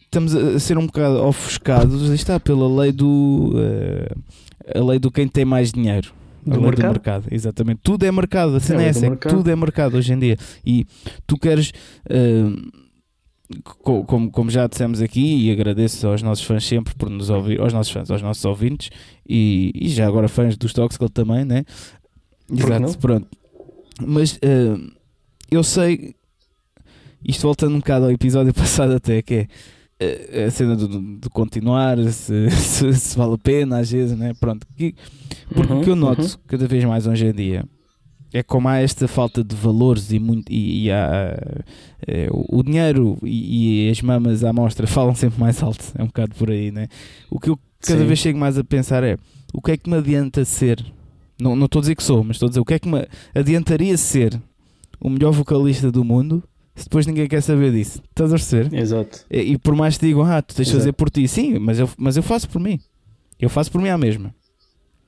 estamos a ser um bocado ofuscados, está, pela lei do uh, a lei do quem tem mais dinheiro.
Do a lei mercado? do mercado,
exatamente. Tudo é mercado, a cena é essa, é que tudo é mercado hoje em dia. E tu queres, uh, como, como já dissemos aqui, e agradeço aos nossos fãs sempre por nos ouvir, aos nossos fãs, aos nossos ouvintes, e, e já agora fãs dos Toxical também, né? Exato, pronto. Mas eu sei isto voltando um bocado ao episódio passado até, que é eh, a cena de, continuar, se, se, se, vale a pena às vezes, né? Pronto. Porque uhum, o que eu noto uhum. cada vez mais hoje em dia é como há esta falta de valores e, muito, e, e há, é, o, dinheiro e, e, as mamas à mostra falam sempre mais alto, é um bocado por aí, né? O que eu cada Sim. vez chego mais a pensar é o que é que me adianta ser, não, não estou a dizer que sou, mas estou a dizer o que é que me adiantaria ser o melhor vocalista do mundo se depois ninguém quer saber disso. Estás a perceber?
Exato.
E, e por mais que digam, ah, tu tens de fazer por ti, sim, mas eu, mas eu faço por mim. Eu faço por mim à mesma.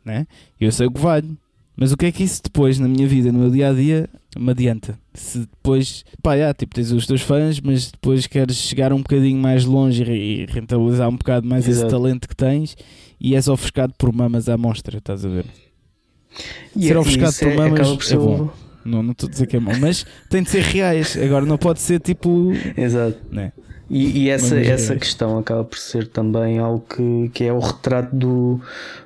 Né? Eu sei o que vale. Mas o que é que isso depois na minha vida, no meu dia a dia, me adianta? Se depois, pá, já, tipo, tens os teus fãs, mas depois queres chegar um bocadinho mais longe e rentabilizar um bocado mais Exato. esse talento que tens e és ofuscado por mamas à mostra, estás a ver? E Ser é ofuscado por é, mamas é bom. Não, não estou a dizer que é mau, mas tem de ser reais. Agora não pode ser tipo.
Exato. Né? E, e essa, essa questão acaba por ser também algo que, que é o retrato do,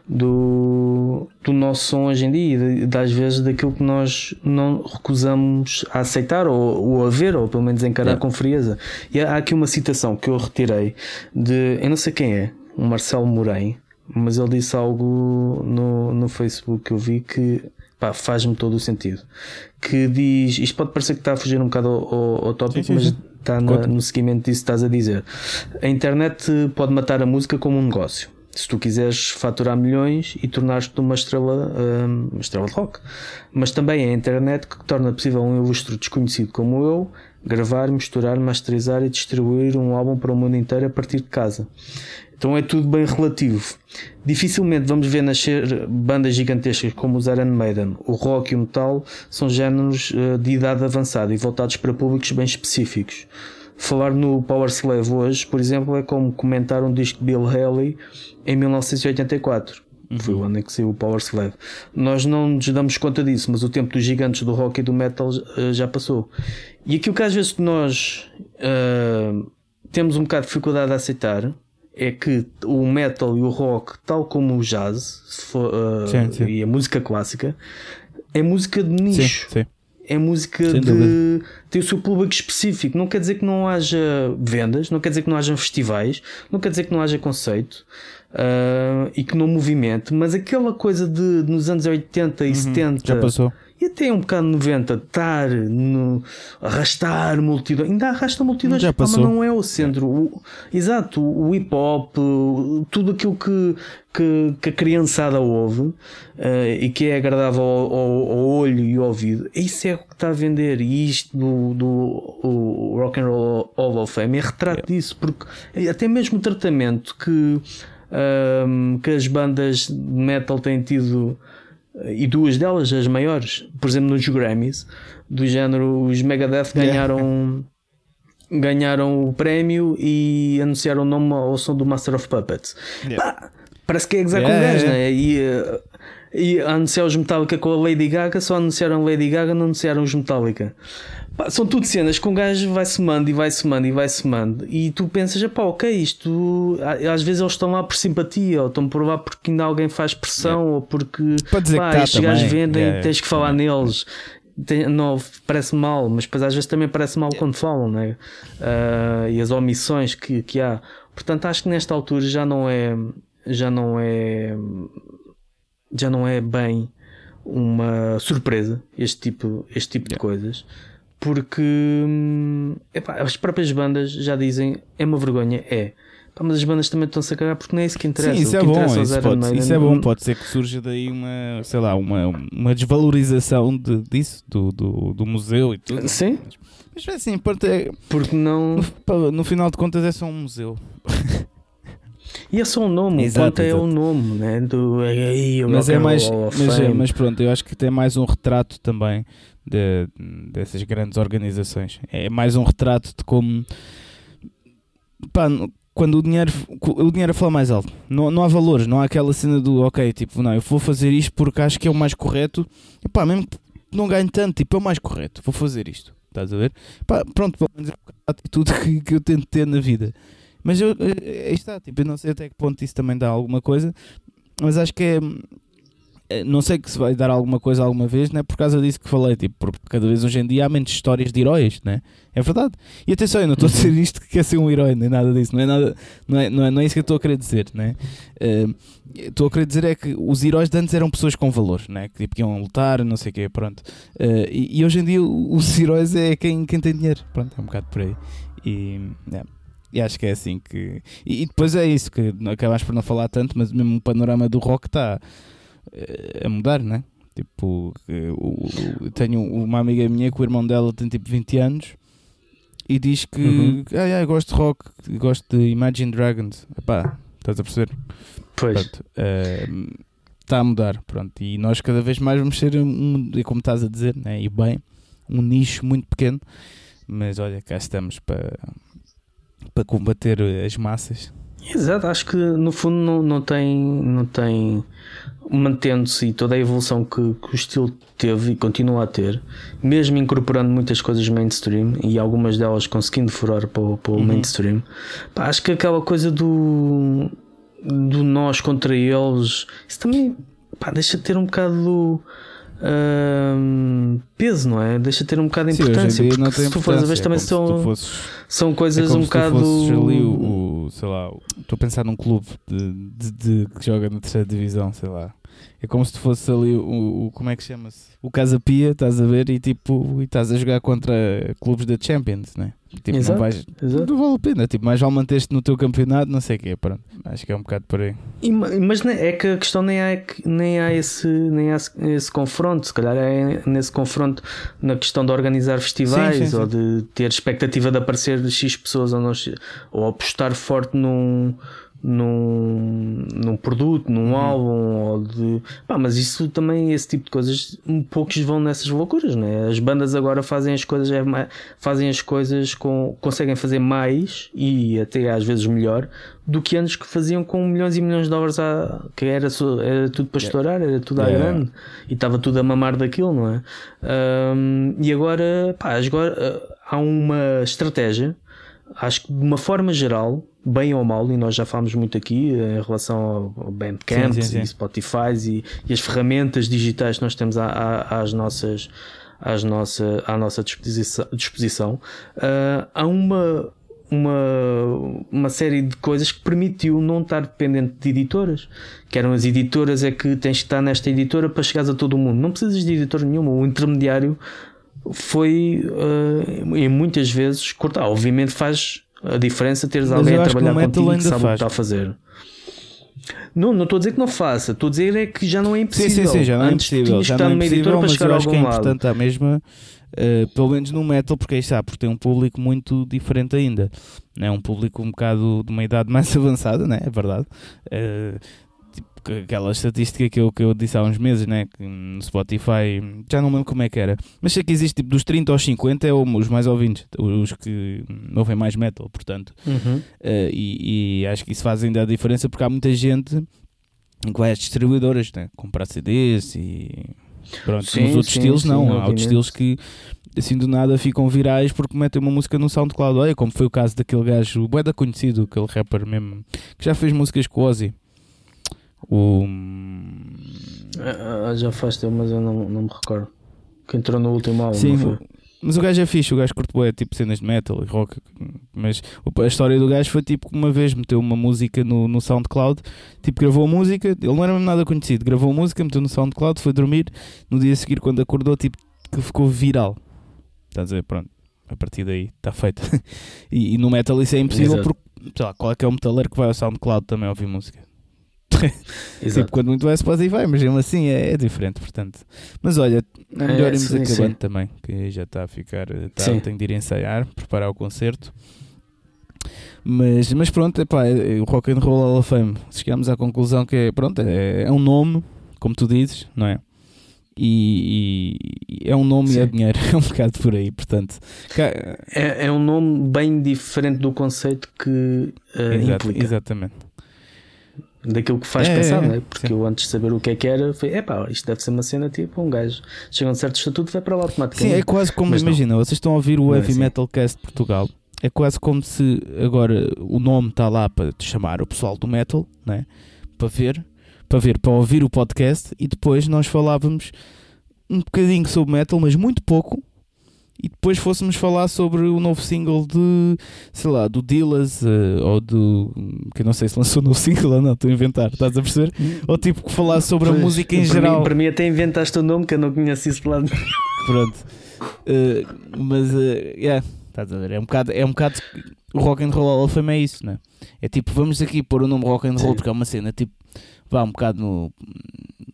do, do nosso som hoje em dia e das vezes daquilo que nós não recusamos a aceitar ou, ou a ver, ou pelo menos encarar é. com frieza. E há aqui uma citação que eu retirei de. Eu não sei quem é, um Marcelo Mourem, mas ele disse algo no, no Facebook que eu vi que faz-me todo o sentido. Que diz, isto pode parecer que está a fugir um bocado ao, ao tópico, sim, sim, mas sim. está na, no seguimento disso que estás a dizer. A internet pode matar a música como um negócio. Se tu quiseres faturar milhões e tornar-te uma estrela, hum, uma estrela de rock. Mas também é a internet que torna possível um ilustre desconhecido como eu gravar, misturar, masterizar e distribuir um álbum para o mundo inteiro a partir de casa. Então é tudo bem relativo. Dificilmente vamos ver nascer bandas gigantescas como os Iron Maiden. O rock e o metal são géneros eh, de idade avançada e voltados para públicos bem específicos. Falar no Power Slave hoje, por exemplo, é como comentar um disco de Bill Haley em 1984. Uhum. Foi o ano em que saiu o Power Slave. Nós não nos damos conta disso, mas o tempo dos gigantes do rock e do metal uh, já passou. E aquilo que às vezes nós uh, temos um bocado de dificuldade a aceitar é que o metal e o rock, tal como o jazz for, uh, sim, sim. e a música clássica, é música de nicho. Sim, é música Sem de. Dúvida. tem o seu público específico. Não quer dizer que não haja vendas, não quer dizer que não haja festivais, não quer dizer que não haja conceito. uh, e que não movimente, mas aquela coisa de nos anos 80 e uhum, 70
já passou
e até um bocado 90 estar no arrastar multidões, ainda arrasta multidões,
Já passou.
mas não é o centro. O, exato, o hip hop, tudo aquilo que, que, que a criançada ouve uh, e que é agradável ao, ao, ao, olho e ao ouvido, isso é o que está a vender. E isto do, do Rock and Roll Hall of Fame é retrato yeah. disso, porque até mesmo o tratamento que, um, ehm, que as bandas de metal têm tido e duas delas, as maiores, por exemplo, nos Grammys, do género, os Megadeth ganharam. ganharam o prémio e anunciaram o nome ao som do Master of Puppets. Yeah. parece que é exato yeah, o gajo, yeah. né? E, eh, e anunciar os Metallica com a Lady Gaga, só anunciaram Lady Gaga, não anunciaram os Metallica. São tudo cenas que um gajo vai somando e vai somando e vai somando e tu pensas, pá, ok, isto às vezes eles estão lá por simpatia ou estão por lá porque ainda alguém faz pressão yeah. ou porque pá,
tá
estes gajos vendem, yeah. tens que falar yeah. neles. Tem, não, parece mal, mas depois às vezes também parece mal quando falam, né? Uh, e as omissões que, que há. Portanto, acho que nesta altura já não é, já não é, já não é bem uma surpresa este tipo, este tipo de coisas porque hum, epá, as próprias bandas já dizem é uma vergonha, é. mas as bandas também estão-se a cagar porque não é isso que interessa.
Sim, isso
é
bom. Isso, pode, isso é bom. Pode ser que surja daí uma, sei lá, uma, uma desvalorização de, disso, do, do, do museu e tudo.
Sim.
Mas, mas assim, é,
porque não.
No, no, final de contas é só um museu.
E é só um nome, exato, o ponto é o nome, né? Do, é, é,
mas é mais, mas, é, mas pronto, eu acho que tem mais um retrato também de, dessas grandes organizações. É mais um retrato de como pá, quando o dinheiro, o dinheiro fala mais alto, não, não há valores, não há aquela cena do ok, tipo, não, eu vou fazer isto porque acho que é o mais correto, e pá, mesmo que não ganhe tanto, tipo, é o mais correto, vou fazer isto, estás a ver? Pá, pronto, pelo menos é a atitude que, que eu tento ter na vida. Mas eu, aí está, tipo, eu não sei até que ponto isso também dá alguma coisa, mas acho que é eh, não sei que se vai dar alguma coisa alguma vez, né? por causa disso que falei, tipo, porque cada vez hoje em dia há menos histórias de heróis, né? é verdade. E atenção, eu não estou a dizer uhum. isto que quer ser um herói, nem nada disso, não é, nada, não é, não é, não é isso que eu estou a querer dizer. Né? Uh, estou a querer dizer é que os heróis de antes eram pessoas com valores, né? que tipo, iam lutar, não sei o quê, pronto. Uh, e, e, hoje em dia os heróis é quem, quem tem dinheiro, pronto, é um bocado por aí. E, yeah. E acho que é assim que. E, e depois é isso, que acabaste por não falar tanto, mas mesmo o panorama do rock está a mudar, né? Tipo, eu tenho uma amiga minha que o irmão dela tem tipo 20 anos e diz que uhum. ah, ah, gosto de rock, gosto de Imagine Dragons. Epá, estás a perceber?
Pois.
Está uh, a mudar, pronto. E nós cada vez mais vamos ser, um, como estás a dizer, né? e bem, um nicho muito pequeno. Mas olha, cá estamos para, para combater as massas.
Exato, acho que no fundo não, não tem, não tem mantendo-se toda a evolução que, que, o estilo teve e continua a ter, mesmo incorporando muitas coisas mainstream e algumas delas conseguindo furar para o, para o uhum. mainstream, pá, acho que aquela coisa do, do nós contra eles, isso também pá, deixa de ter um bocado do, uh, peso, não é? Deixa de ter um bocado de importância. Sim, porque se tu fores a ver também é são, fosses, são coisas é um bocado.
Ali o, o, sei lá, estou a pensar num clube de, de, de, que joga na terceira divisão, sei lá. É como se fosse ali o, o como é que chama-se? O Casa Pia, estás a ver, e tipo, e estás a jogar contra clubes da Champions, né? Tipo, exato, não, vais, exato. não vale a pena, tipo, mais vale manter-te no teu campeonato, não sei o quê, pronto. Acho que é um bocado por aí.
E, mas é que a questão nem há, nem há, esse, nem há esse confronto, se calhar é nesse confronto na questão de organizar festivais sim, sim, sim. ou de ter expectativa de aparecer de X pessoas ou, não, ou apostar forte num num, num produto, num uhum. álbum, ou de. Pá, mas isso também, esse tipo de coisas, um poucos vão nessas loucuras, né? As bandas agora fazem as coisas, é, fazem as coisas com. conseguem fazer mais e até às vezes melhor do que antes que faziam com milhões e milhões de dólares a, que era, era tudo para estourar, era tudo à yeah. grande e estava tudo a mamar daquilo, não é? Um, e agora, pá, agora há uma estratégia, acho que de uma forma geral bem ou mal, e nós já falamos muito aqui em relação ao Bandcamp sim, sim, sim. e Spotify e, e, as ferramentas digitais que nós temos à, à, às nossas, às nossa, à nossa disposição, disposição uh, há uma uma, uma série de coisas que permitiu não estar dependente de editoras. Que eram as editoras, é que tens que estar nesta editora para chegares a todo o mundo. Não precisas de editora nenhuma. O intermediário foi, uh, e muitas vezes, cortar. Obviamente faz a diferença teres Mas alguém a trabalhar contigo que sabe faz. o que está a fazer. Não, não estou a dizer que não faça, estou a dizer é que já não é impossível.
Sim, sim, sim já não é
Antes
impossível. Já não é impossível, mas eu acho que é importante a mesma, uh, pelo menos no metal, porque aí está, porque tem um público muito diferente ainda. É um público um bocado de uma idade mais avançada, né? é verdade. Uh, aquela estatística que eu, que eu disse há uns meses, né? Que no Spotify, já não lembro como é que era, mas sei que existe tipo dos 30 aos 50 é os mais ouvintes, os que ouvem mais metal, portanto. Uhum. Uh, e, e, acho que isso faz ainda a diferença porque há muita gente que vai às distribuidoras, né? Comprar CDs e. Pronto, sim, nos outros sim, estilos sim, não, há outros estilos que assim do nada ficam virais porque metem uma música no SoundCloud. Olha, como foi o caso daquele gajo, o Boeda conhecido, aquele rapper mesmo, que já fez músicas com o Ozzy. O...
Ah, já faz tempo, mas eu não, não me recordo. Que entrou no último álbum.
Sim, mas o gajo é fixe, o gajo curte é tipo cenas de metal e rock. Mas a história do gajo foi tipo uma vez meteu uma música no, no SoundCloud, tipo gravou a música, ele não era mesmo nada conhecido, gravou a música, meteu no SoundCloud, foi dormir. No dia a seguir, quando acordou, tipo que ficou viral. Estás a dizer, pronto, a partir daí está feito. e, e, no metal isso é impossível Exato. porque, sei lá, qual é que é o metaleiro que vai ao SoundCloud também ouvir música? tipo, quando muito é Spotify, mas mesmo assim é, é diferente, portanto. Mas olha, é melhor irmos sim, acabando sim. também, que já está a ficar tarde, tenho de ir ensaiar, preparar o concerto. Mas, mas pronto, epá, é, o Rock and Roll Hall of Fame, chegamos à conclusão que pronto, é, é um nome, como tu dizes, não é? E, e, é um nome Sim. e é dinheiro, é um bocado por aí, portanto.
É, é um nome bem diferente do conceito que uh, Exato, implica.
Exatamente
daquilo que faz é, pensar, é, não é? Porque sim. eu antes de saber o que é que era, foi, é pá, isto deve ser uma cena tipo um gajo chega a um certo estatuto vai para lá automaticamente.
Sim, é quase como, Mas imagina, não. vocês estão a ouvir o não é Heavy é assim. Metal Cast Portugal, é quase como se agora o nome está lá para te chamar o pessoal do metal, né? para ver, para ver, para ouvir o podcast e depois nós falávamos um bocadinho sobre metal, mas muito pouco, e depois fôssemos falar sobre o novo single de, sei lá, do Dillas uh, ou do. que não sei se lançou no single ou não, estou a inventar, estás a perceber? Ou tipo falar sobre pois, a música em
para
geral.
Mim, para mim, até inventaste o nome que eu não conheço isso lado.
Pronto, uh, mas, uh, yeah, estás a ver? É um bocado. É um bocado o Rock and Roll Hall of Fame é isso, né? É tipo, vamos aqui pôr o nome Rock and Roll Sim. porque é uma cena tipo vá um bocado no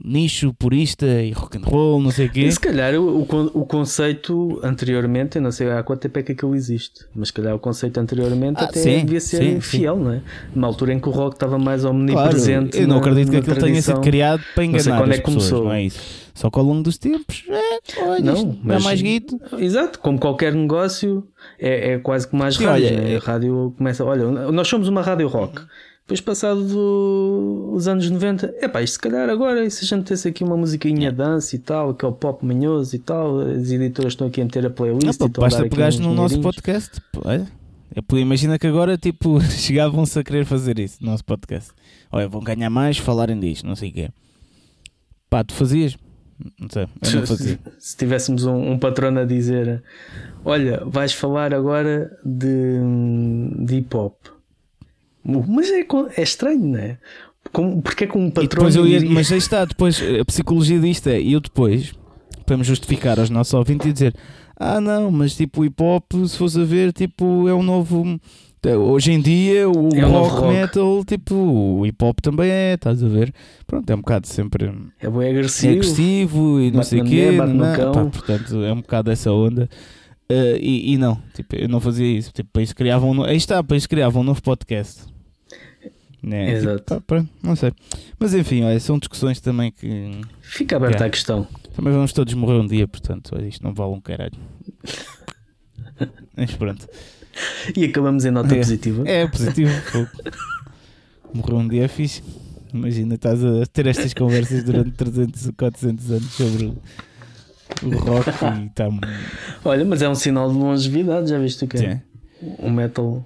nicho purista e rock and roll, não sei o quê.
E se calhar o, o, conceito anteriormente, eu não sei há quanto tempo é que aquilo existe, mas se calhar o conceito anteriormente ah, até sim, devia ser sim, fiel, sim. não é? Numa altura em que o rock estava mais omnipresente.
Claro, eu não acredito na, que aquilo tenha sido criado para enganar não sei quando é que pessoas, começou. não é isso? Só que ao longo dos tempos, é, olha, não, mas, mais guito.
Exato, como qualquer negócio, é, é quase que mais rádio. Olha, né? A rádio começa, olha, nós somos uma rádio rock. Depois, passado do, os anos 90, é pá, isto se calhar agora, se a gente tivesse aqui uma musiquinha dança e tal, que é o pop manhoso e tal, as editoras estão aqui a meter a playlist. Não,
pá, basta pegar no nosso podcast. Olha, eu imagina que agora tipo, chegavam-se a querer fazer isso no nosso podcast. Olha, vão ganhar mais falarem disto, não sei o quê. Pá, tu fazias? Não sei, eu não fazia.
Se tivéssemos um, um patrono a dizer: Olha, vais falar agora de, de hip hop mas é, é estranho, não é? Como, porque é com um patrão.
Ia, mas aí está, depois a psicologia disto é, e eu depois, para me justificar aos nossos ouvintes e dizer: Ah, não, mas tipo o hip hop, se fosse a ver, tipo, é um novo. Hoje em dia o é um rock, rock, metal, tipo, o hip hop também é, estás a ver? Pronto, é um bocado sempre.
É bem agressivo. É
agressivo e não sei o quê. Não, não, pá, portanto, é um bocado essa onda. Uh, e, e, não, tipo, eu não fazia isso. Tipo, para isso criavam. Um, aí está, para isso criavam um novo podcast. Né?
Exato.
Tipo, não sei. Mas enfim, olha, são discussões também que.
Fica aberta é. a questão.
Também vamos todos morrer um dia, portanto, olha, isto não vale um caralho. Mas pronto.
E acabamos em nota
é,
positiva.
É, positivo. morrer um dia é fixe. Imagina, estás a ter estas conversas durante 300, 400 anos sobre o rock e está.
Olha, mas é um sinal de longevidade, já viste o que é? O metal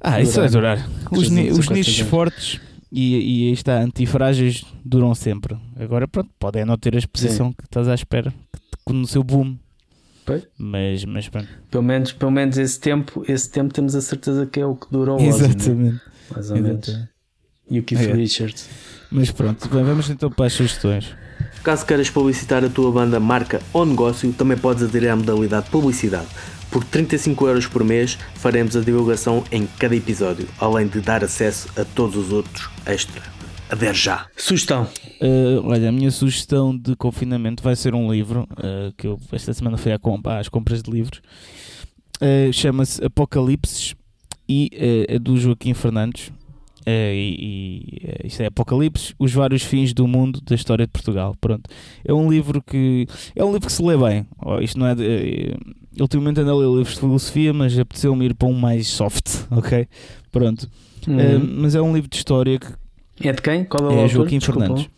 ah, isso vai durar. Os, os nichos fortes e, e está, antifrágeis duram sempre. Agora, pronto, pode é não ter a exposição Sim. que estás à espera no seu boom. Pois. Mas, mas pronto.
Pelo menos, pelo menos esse tempo, esse tempo temos a certeza que é o que durou
né? Exatamente. Né?
Mais ou Exatamente. menos. E o Keith é. Richards.
Mas pronto, bem, vamos então para as sugestões.
Caso queiras publicitar a tua banda, marca ou negócio, também podes aderir à modalidade publicidade. Por 35 euros por mês faremos a divulgação em cada episódio, além de dar acesso a todos os outros extra. Adere já. Sugestão.
Uh, olha, a minha sugestão de confinamento vai ser um livro uh, que eu esta semana fui às compras de livros. Uh, Chama-se Apocalipse e é do Joaquim Fernandes. E, e isto é Apocalipse, os vários fins do mundo da história de Portugal. Pronto. É um livro que é um livro que se lê bem. Oh, isto não é de, ultimamente ando a ler livros de filosofia, mas apeteceu-me ir para um mais soft, ok? Pronto. Uhum. Uh, mas é um livro de história que.
É de quem? Qual é o
é? Joaquim Desculpa. Fernandes.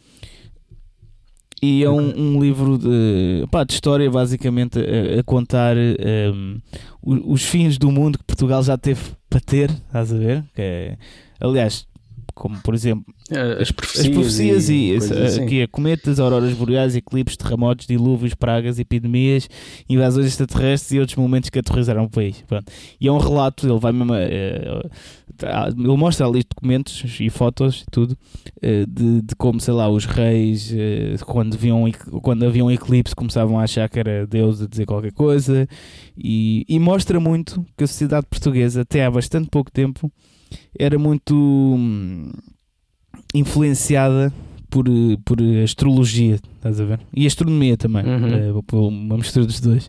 E é um, um, livro de, pá, de história, basicamente, a, a contar um, os, os fins do mundo que Portugal já teve para ter, estás a ver? Que é, aliás, como por exemplo
eh, as profecias, as
profecias
e, e
assim. aqui é cometas, auroras boreais, eclipses, terremotos, dilúvios, pragas, epidemias, invasões extraterrestres e outros momentos que aterrorizaram o país. Pronto. E é um relato, ele vai mesmo. Uh, ele mostra ali documentos e fotos e tudo uh, de, de, como, sei lá, os reis, uh, quando, viam, quando havia um eclipse, começavam a achar que era Deus a dizer qualquer coisa. E, e mostra muito que a sociedade portuguesa, até há bastante pouco tempo, era muito hum, influenciada por, por astrologia, estás a ver? E astronomia também, uhum. é, uma mistura dos dois.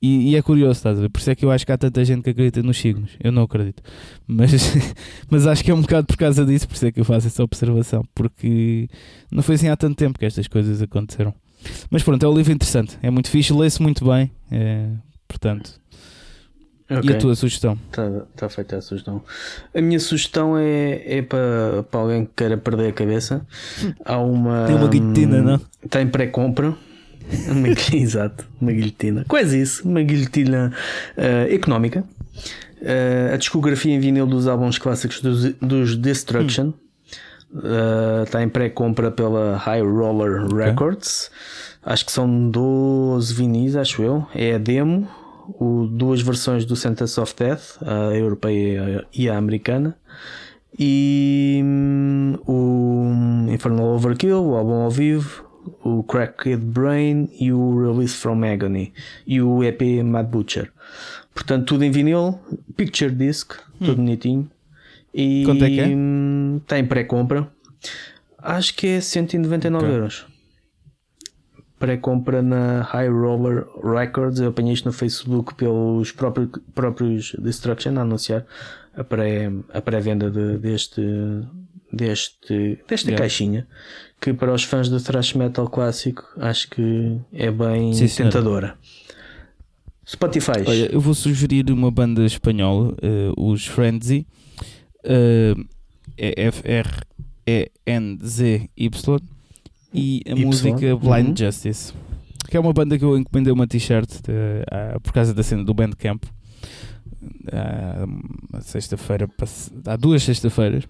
E, e, é curioso, estás a ver? Por isso é que eu acho que há tanta gente que acredita nos signos. Eu não acredito. Mas, mas acho que é um bocado por causa disso, por isso é que eu faço essa observação. Porque não foi assim há tanto tempo que estas coisas aconteceram. Mas pronto, é um livro interessante. É muito fixe, lê-se muito bem. É, portanto, Okay. E a tua sugestão?
Está tá feita a sugestão. A minha sugestão é, é para, para alguém que queira perder a cabeça. Há uma.
Tem uma guilhotina, não?
Está em pré-compra. Uma, exato, uma guilhotina. Quase isso, uma guilhotina uh, económica. Uh, a discografia em vinil dos álbuns clássicos dos, dos Destruction. Hum. Uh, está em pré-compra pela High Roller Records. Okay. Acho que são 12 vinis, acho eu. É a demo o, duas versões do Sentence of Death, a europeia e a americana, e um, o Infernal Overkill, o álbum ao vivo, o Cracked Brain e o Release from Agony e o EP Mad Butcher. Portanto, tudo em vinil, picture disc, hum. tudo bonitinho. E
Quanto é que é?
Está em pré-compra. Acho que é 199 okay. euros pré-compra na High Roller Records. Eu apanhei isto no Facebook pelos próprios, próprios Destruction a anunciar a pré-venda a pré de, deste, deste, desta yeah. caixinha. Que para os fãs do thrash metal clássico acho que é bem Sim, tentadora. Spotify.
Olha, eu vou sugerir uma banda espanhola, uh, os Frenzy. Uh, é F-R-E-N-Z-Y e a y. música Blind uhum. Justice, que é uma banda que eu encomendei uma t-shirt uh, por causa da cena do Bandcamp. Uh, sexta-feira, há duas sexta-feiras.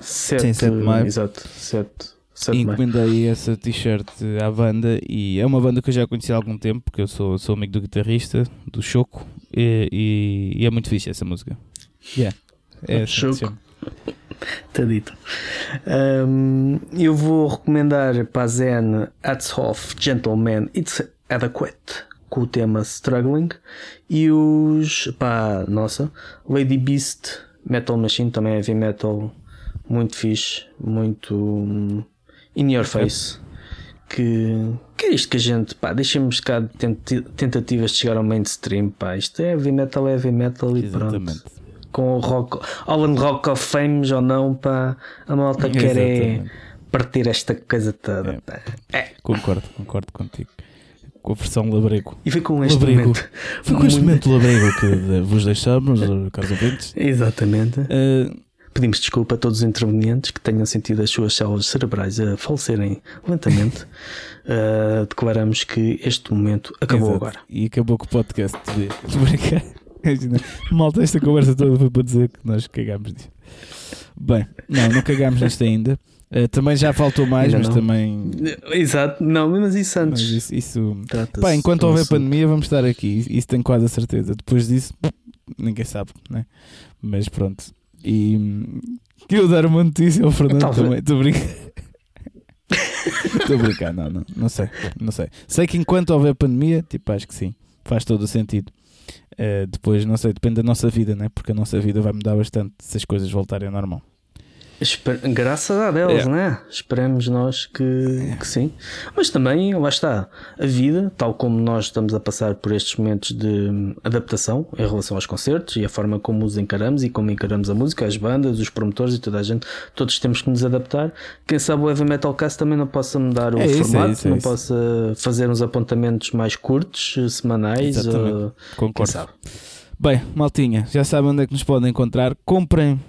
7 de maio. Exato, 7.
Encomendei essa t-shirt à banda e é uma banda que eu já conheci há algum tempo, porque eu sou, sou amigo do guitarrista, do Choco, e, e, e é muito fixe essa música. Yeah.
É Choco. Está dito. Um, eu vou recomendar para a Zen Atzhoff Gentleman It's Adequate com o tema Struggling e os pá, nossa Lady Beast Metal Machine também é heavy metal muito fixe, muito um, in your face. Que, que é isto que a gente, pá, deixemos cá de tentativas de chegar ao mainstream, pá, isto é heavy metal, é heavy metal e Exatamente. pronto com o Rock, Holland Rock of Fame ou não, para a malta quer é partir esta coisa toda.
É. é. Concordo, concordo contigo. Com a versão labrego.
E foi com este labrego. momento.
Foi com este momento labrego que vos deixamos, caros ouvintes.
Exatamente. Uh, Pedimos desculpa a todos os intervenientes que tenham sentido as suas células cerebrais a falecerem lentamente. uh, declaramos que este momento acabou Exato. agora.
E acabou com o podcast de Malta, esta conversa toda foi para dizer que nós cagámos disto. Bem, não, não cagámos nisto ainda. Uh, também já faltou mais, Ainda mas não. também.
Exato, não, mas isso antes. Mas
isso, isso... Pá, enquanto houver assunto. pandemia, vamos estar aqui. Isso tenho quase a certeza. Depois disso, ninguém sabe, né? Mas pronto. E que eu dar uma notícia ao Fernando Talvez. também. Estou brincando. Estou a brincar, não, não, não sei, não sei. Sei que enquanto houver pandemia, tipo, acho que sim, faz todo o sentido. Uh, depois, não sei, depende da nossa vida, né? Porque a nossa vida vai mudar bastante se as coisas voltarem ao normal.
Esper Graças a Deus, é. né? Esperemos nós que, é. que sim. Mas também, lá está, a vida, tal como nós estamos a passar por estes momentos de adaptação em relação aos concertos e a forma como os encaramos e como encaramos a música, as bandas, os promotores e toda a gente, todos temos que nos adaptar. Quem sabe o Heavy Metal Cast também não possa mudar o é formato, isso, é isso, é não possa fazer uns apontamentos mais curtos, semanais. Ou...
Concordo. Bem, maltinha, já sabem onde é que nos podem encontrar. Comprem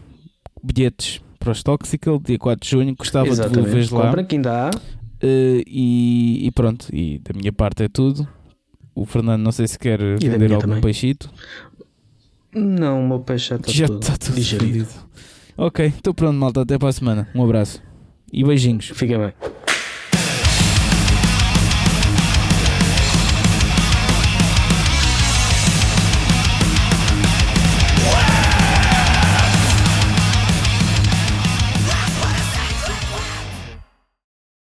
bilhetes para os Toxical, dia 4 de junho. Gostava Exatamente. de vos ver lá.
Compra que ainda há.
Uh, e, e, pronto, e da minha parte é tudo. O Fernando, não sei se quer e vender algum também. peixito.
Não, o meu peixe já está já tudo, está tudo digerido.
Ok, então pronto, malta. Até para a semana. Um abraço e beijinhos.
Fica bem.